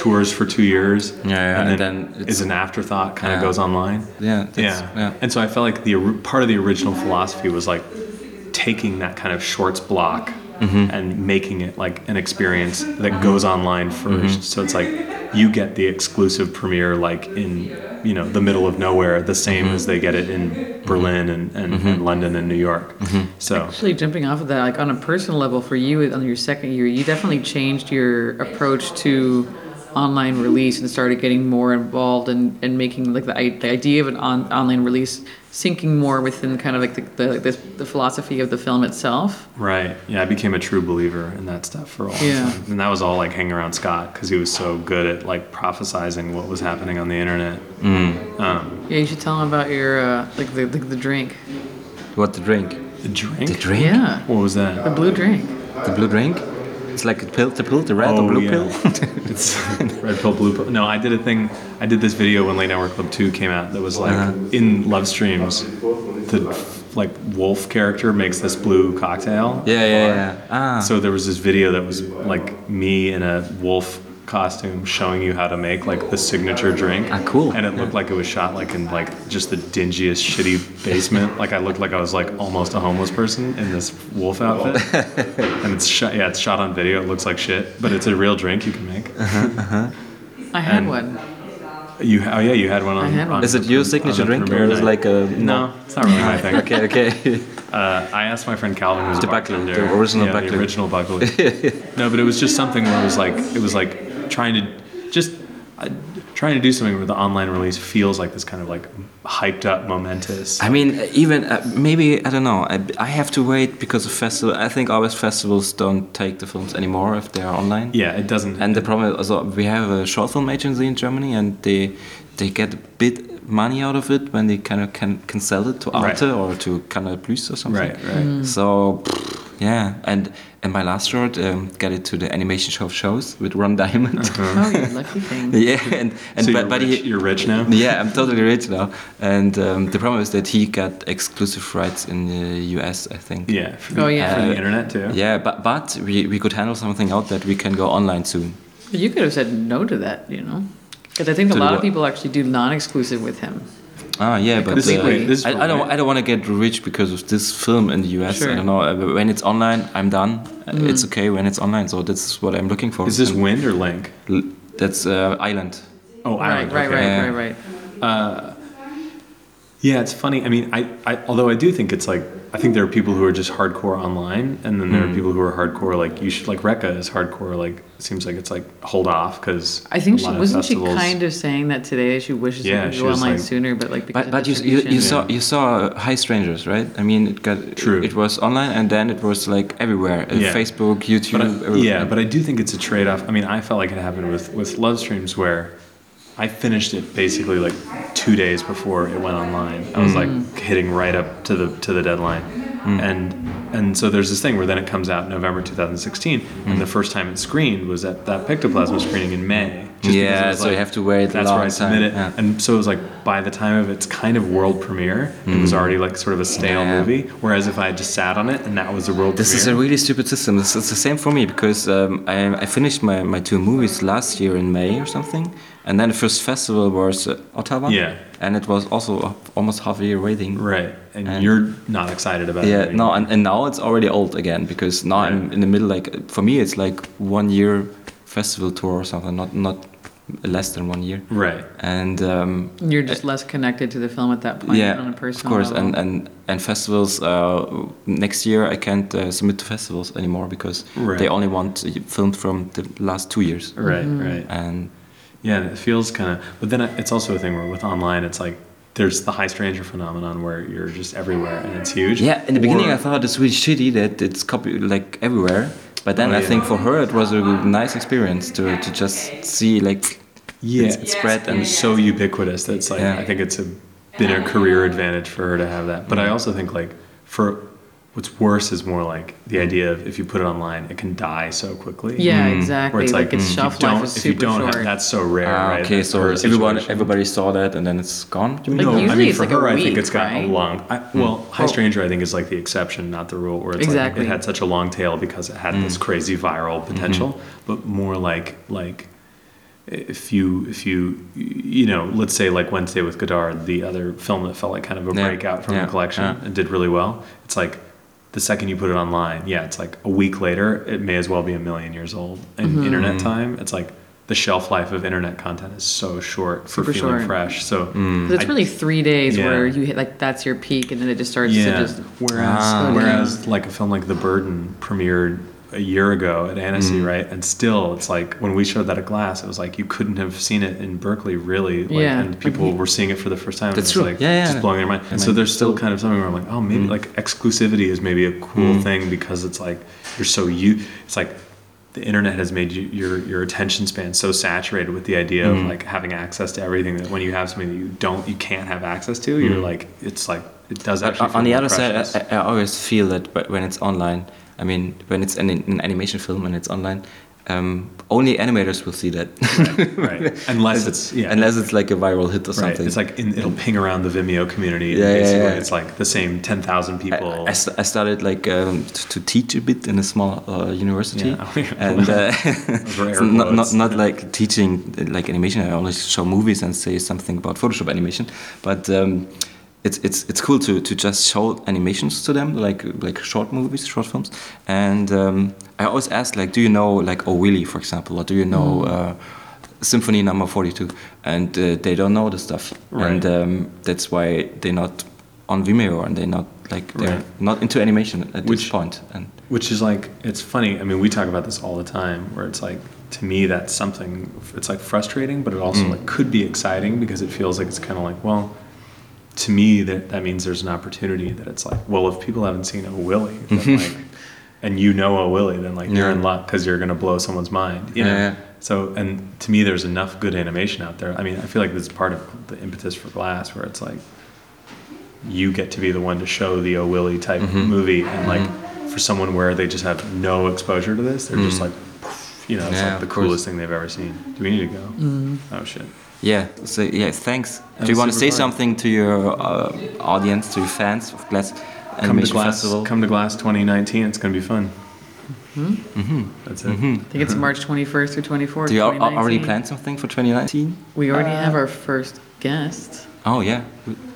tours for two years, Yeah, yeah, and and then, then it's- is an afterthought, kind of Yeah. goes online. yeah, that's, Yeah. yeah. And so I felt like the part of the original philosophy was like taking that kind of shorts block Mm-hmm. and making it like an experience that goes online 1st Mm-hmm. So it's like you get the exclusive premiere like in you know the middle of nowhere, the same Mm-hmm. as they get it in Berlin and, and, and London and New York. Mm-hmm. So Actually, jumping off of that, like on a personal level, for you on your second year, you definitely changed your approach to online release and started getting more involved and, in making like the, the idea of an on, online release sinking more within kind of like the, the, the, the philosophy of the film itself. right, yeah, I became a true believer in that stuff for a long Yeah. time, and that was all like hanging around Scott because he was so good at like prophesizing what was happening on the internet. Um, Yeah, you should tell him about your uh, like the, the the drink. What the drink? the drink. The drink? Yeah, What was that? the blue drink. The blue drink? It's like a pill, the pill, the red or blue pill. Oh, it's red pill, blue pill. No, I did a thing. I did this video when Late Night Work Club Two came out. That was like Uh-huh. in Love Streams, the like wolf character makes this blue cocktail. yeah, yeah, yeah. Ah. So there was this video that was like me in a wolf costume showing you how to make like the signature drink. Ah, cool. And it looked like it was shot like in like just the dingiest, shitty basement. like I looked like I was like almost a homeless person in this wolf outfit. and it's shot. Yeah, it's shot on video. It looks like shit, but it's a real drink you can make. Uh huh. I had And- one. You oh yeah, you had one on. I had one. on Is it your signature drink or is it night. like a No, it's not really my thing. okay, okay. Uh, I asked my friend Calvin, who's The a bartender, the original yeah, Buckley. the original Buckley. no, but it was just something where it was like it was like trying to just uh, trying to do something where the online release feels like this kind of like hyped up, momentous. I mean, even uh, maybe I don't know. I, I have to wait because of festival. I think always festivals don't take the films anymore if they are online. yeah, it doesn't. And the problem is also we have a short film agency in Germany, and they they get a bit money out of it when they kind of can, can sell it to Right. Arte or to Canal Plus or something. right, right. So yeah, and and my last short um, got it to the animation show of shows with Ron Diamond. Oh, you lucky thing. yeah, and and so but, you're, but rich, he, you're rich now. yeah, I'm totally rich now. And um, the problem is that he got exclusive rights in the US, I think. Yeah. For Oh, the, yeah. For the Uh, internet too. Yeah, but but we, we could handle something out that we can go online soon. But you could have said no to that, you know? Because I think a To the lot of people actually do non-exclusive with him. Ah, yeah, but This uh, wait, this is I, I don't? I don't want to get rich because of this film in the US. Sure. I don't know. uh, When it's online, I'm done. Uh, It's okay when it's online. So that's what I'm looking for. Is this And wind or link? l- that's uh, Island. Oh, Right, right, okay. right, Yeah. right, right. Yeah, it's funny. I mean, I, I although I do think it's like I think there are people who are just hardcore online, and then Hmm. there are people who are hardcore like you should like Rekka is hardcore. Like it seems like it's like hold off because I think she wasn't she kind of saying that today. She wishes Yeah, it would she go was online like- sooner, but like because But, but you, you, you distribution- saw you saw Hi Strangers, right? I mean, it got True. It was online, and then it was like everywhere, uh, Yeah. Facebook, YouTube. But I, yeah, but I do think it's a trade off. I mean, I felt like it happened with with Love Streams where I finished it basically like two days before it went online. I was like mm. hitting right up to the to the deadline, mm. and and so there's this thing where then it comes out November 2016, and the mm. first time it screened was at that Pictoplasma screening in May. Yeah, so you have to wait That's where I submit time, it, yeah. and so it was like by the time of its kind of world premiere, it was already like sort of a stale Yeah. movie. Whereas if I had just sat on it and that was the world This is a really stupid system. It's, is the same for me because um, I, I finished my, my two movies last year in May or something, and then the first festival was uh, Ottawa. Yeah. and it was also almost half a year waiting. Right, and, And- you're not excited about it. Yeah, no, and, and now it's already old again because now I'm in the middle. Like for me, it's like one year festival tour or something, not not less than one year. Right. And um, You're just less connected to the film at that point yeah, on a of personal course, level. and and and festivals. Uh, next year, I can't uh, submit to festivals anymore because Right. they only want filmed from the last two years. Right, Mm-hmm. right. And Yeah, and it feels kind of. But then it's also a thing where with online, it's like there's the Hi Stranger phenomenon where you're just everywhere and it's huge. yeah, in the beginning, Or- I thought it's really shitty that it's copy like everywhere. But then Oh, I yeah. think for her it was a nice experience to, to just see like yeah, it's, it's spread and and so ubiquitous that it's like Yeah. I think it's a been a career advantage for her to have that. But I also think like for what's worse is more like the idea of if you put it online, it can die so quickly. yeah, Mm. exactly. Where it's like, like, its mm, shelf if you life don't, is if you super don't short. have, that's so rare, Ah, right? okay, That so everyone situation. everybody saw that and then it's gone. You? Like, no, I mean for like her, I think it's got right? a long. I, well, High Oh. Stranger, I think is like the exception, not the rule. Where it's Exactly. like it had such a long tail because it had this crazy viral potential, but more like like if you if you you know let's say like Wednesday with Goddard, the other film that felt like kind of a Yeah. breakout from Yeah. the collection Yeah. and did really well. It's like the second you put it online, yeah, it's like a week later, it may as well be a million years old. In Mm-hmm. internet time, it's like the shelf life of internet content is so short for Super feeling short. fresh. So 'Cause it's I- really three days Yeah. where you hit like that's your peak, and then it just starts yeah. to just. whereas, Ah. whereas like a film like The Burden premiered a year ago at Annecy, Mm. right? And still, it's like when we showed that at GLAS, it was like you couldn't have seen it in Berkeley, really. Like, Yeah. And people were seeing it for the first time. and That's it true. Like, Yeah, yeah. Just blowing their mind. I And so mean, there's still still- kind of something where I'm like, oh, maybe Mm. like exclusivity is maybe a cool Mm. thing because it's like you're so you. It's like the internet has made you, your your attention span so saturated with the idea Mm. of like having access to everything that when you have something that you don't you can't have access to you're Mm. like it's like it does But actually on the more other side. I, I always feel that but when it's online, I mean, when it's an, an animation film and it's online, um, only animators will see that. right. Unless it's yeah. Unless it's like a viral hit or Right. something. It's like in, it'll ping around the Vimeo community. and Yeah, yeah, basically, yeah. it's like the same ten thousand people. I, I I started like um, to teach a bit in a small uh, university, Yeah. and uh, so not, not not like teaching like animation. I only show movies and say something about Photoshop animation, but. Um, it's, it's, it's cool to, to just show animations to them like like short movies short films and um, I always ask like do you know like Oh Willy for example or do you know uh, Symphony Number Forty Two and uh, they don't know the stuff and um, that's why they're not on Vimeo and they're not like they're Right. not into animation at Which- this point. And Which is like, it's funny. I mean, we talk about this all the time. Where it's like, to me, that's something. It's like frustrating, but it also Mm. like could be exciting because it feels like it's kind of like, well, to me, that that means there's an opportunity that it's like, well, if people haven't seen a Willy, then like, and you know a Willy, then like you're in luck because you're gonna blow someone's mind. You know. Yeah, yeah. So, and to me, there's enough good animation out there. I mean, I feel like this is part of the impetus for GLAS, where it's like you get to be the one to show the O Willy type Mm-hmm. movie, and like for someone where they just have no exposure to this, they're just like, poof, you know, it's Mm. Yeah, like the of course. coolest thing they've ever seen. Do we need to go? Oh shit! Yeah, so yeah, thanks. That Do you want to say super fun. something to your uh, audience, to your fans of GLAS Come to GLAS. Festival? Come to GLAS 2019. It's gonna be fun. Mhm. Mhm. That's it. Mhm. I think it's March 21st through 24th. Mm-hmm. Do you al- already plan something for 2019? We already have our first guest Oh yeah.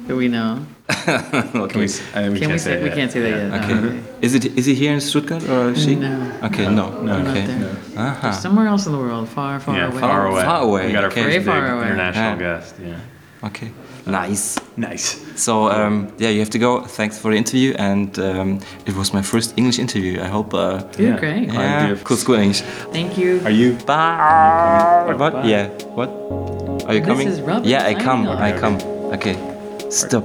Who we know. Can we? s- I, we Can can't we say say it we can't say that Yeah. yet? Okay. No, okay. Is it is he here in Stuttgart or is she? No. Okay, No, no. no, Not okay. there. Uh-huh. Somewhere else in the world, far, far yeah, away. far away. Far away, We got our okay. first Very big away. international Yeah. guest. Yeah. Okay. Nice. Nice. So um, yeah, you have to go. Thanks for the interview, and um, it was my first English interview. I hope. Uh, You're Yeah. great. Yeah. yeah, beautiful. cool school English. Thank you. Are you? Bye. What? Bye. Yeah. What? Are you This coming? is Robert yeah, I come. I come. Okay. Stop.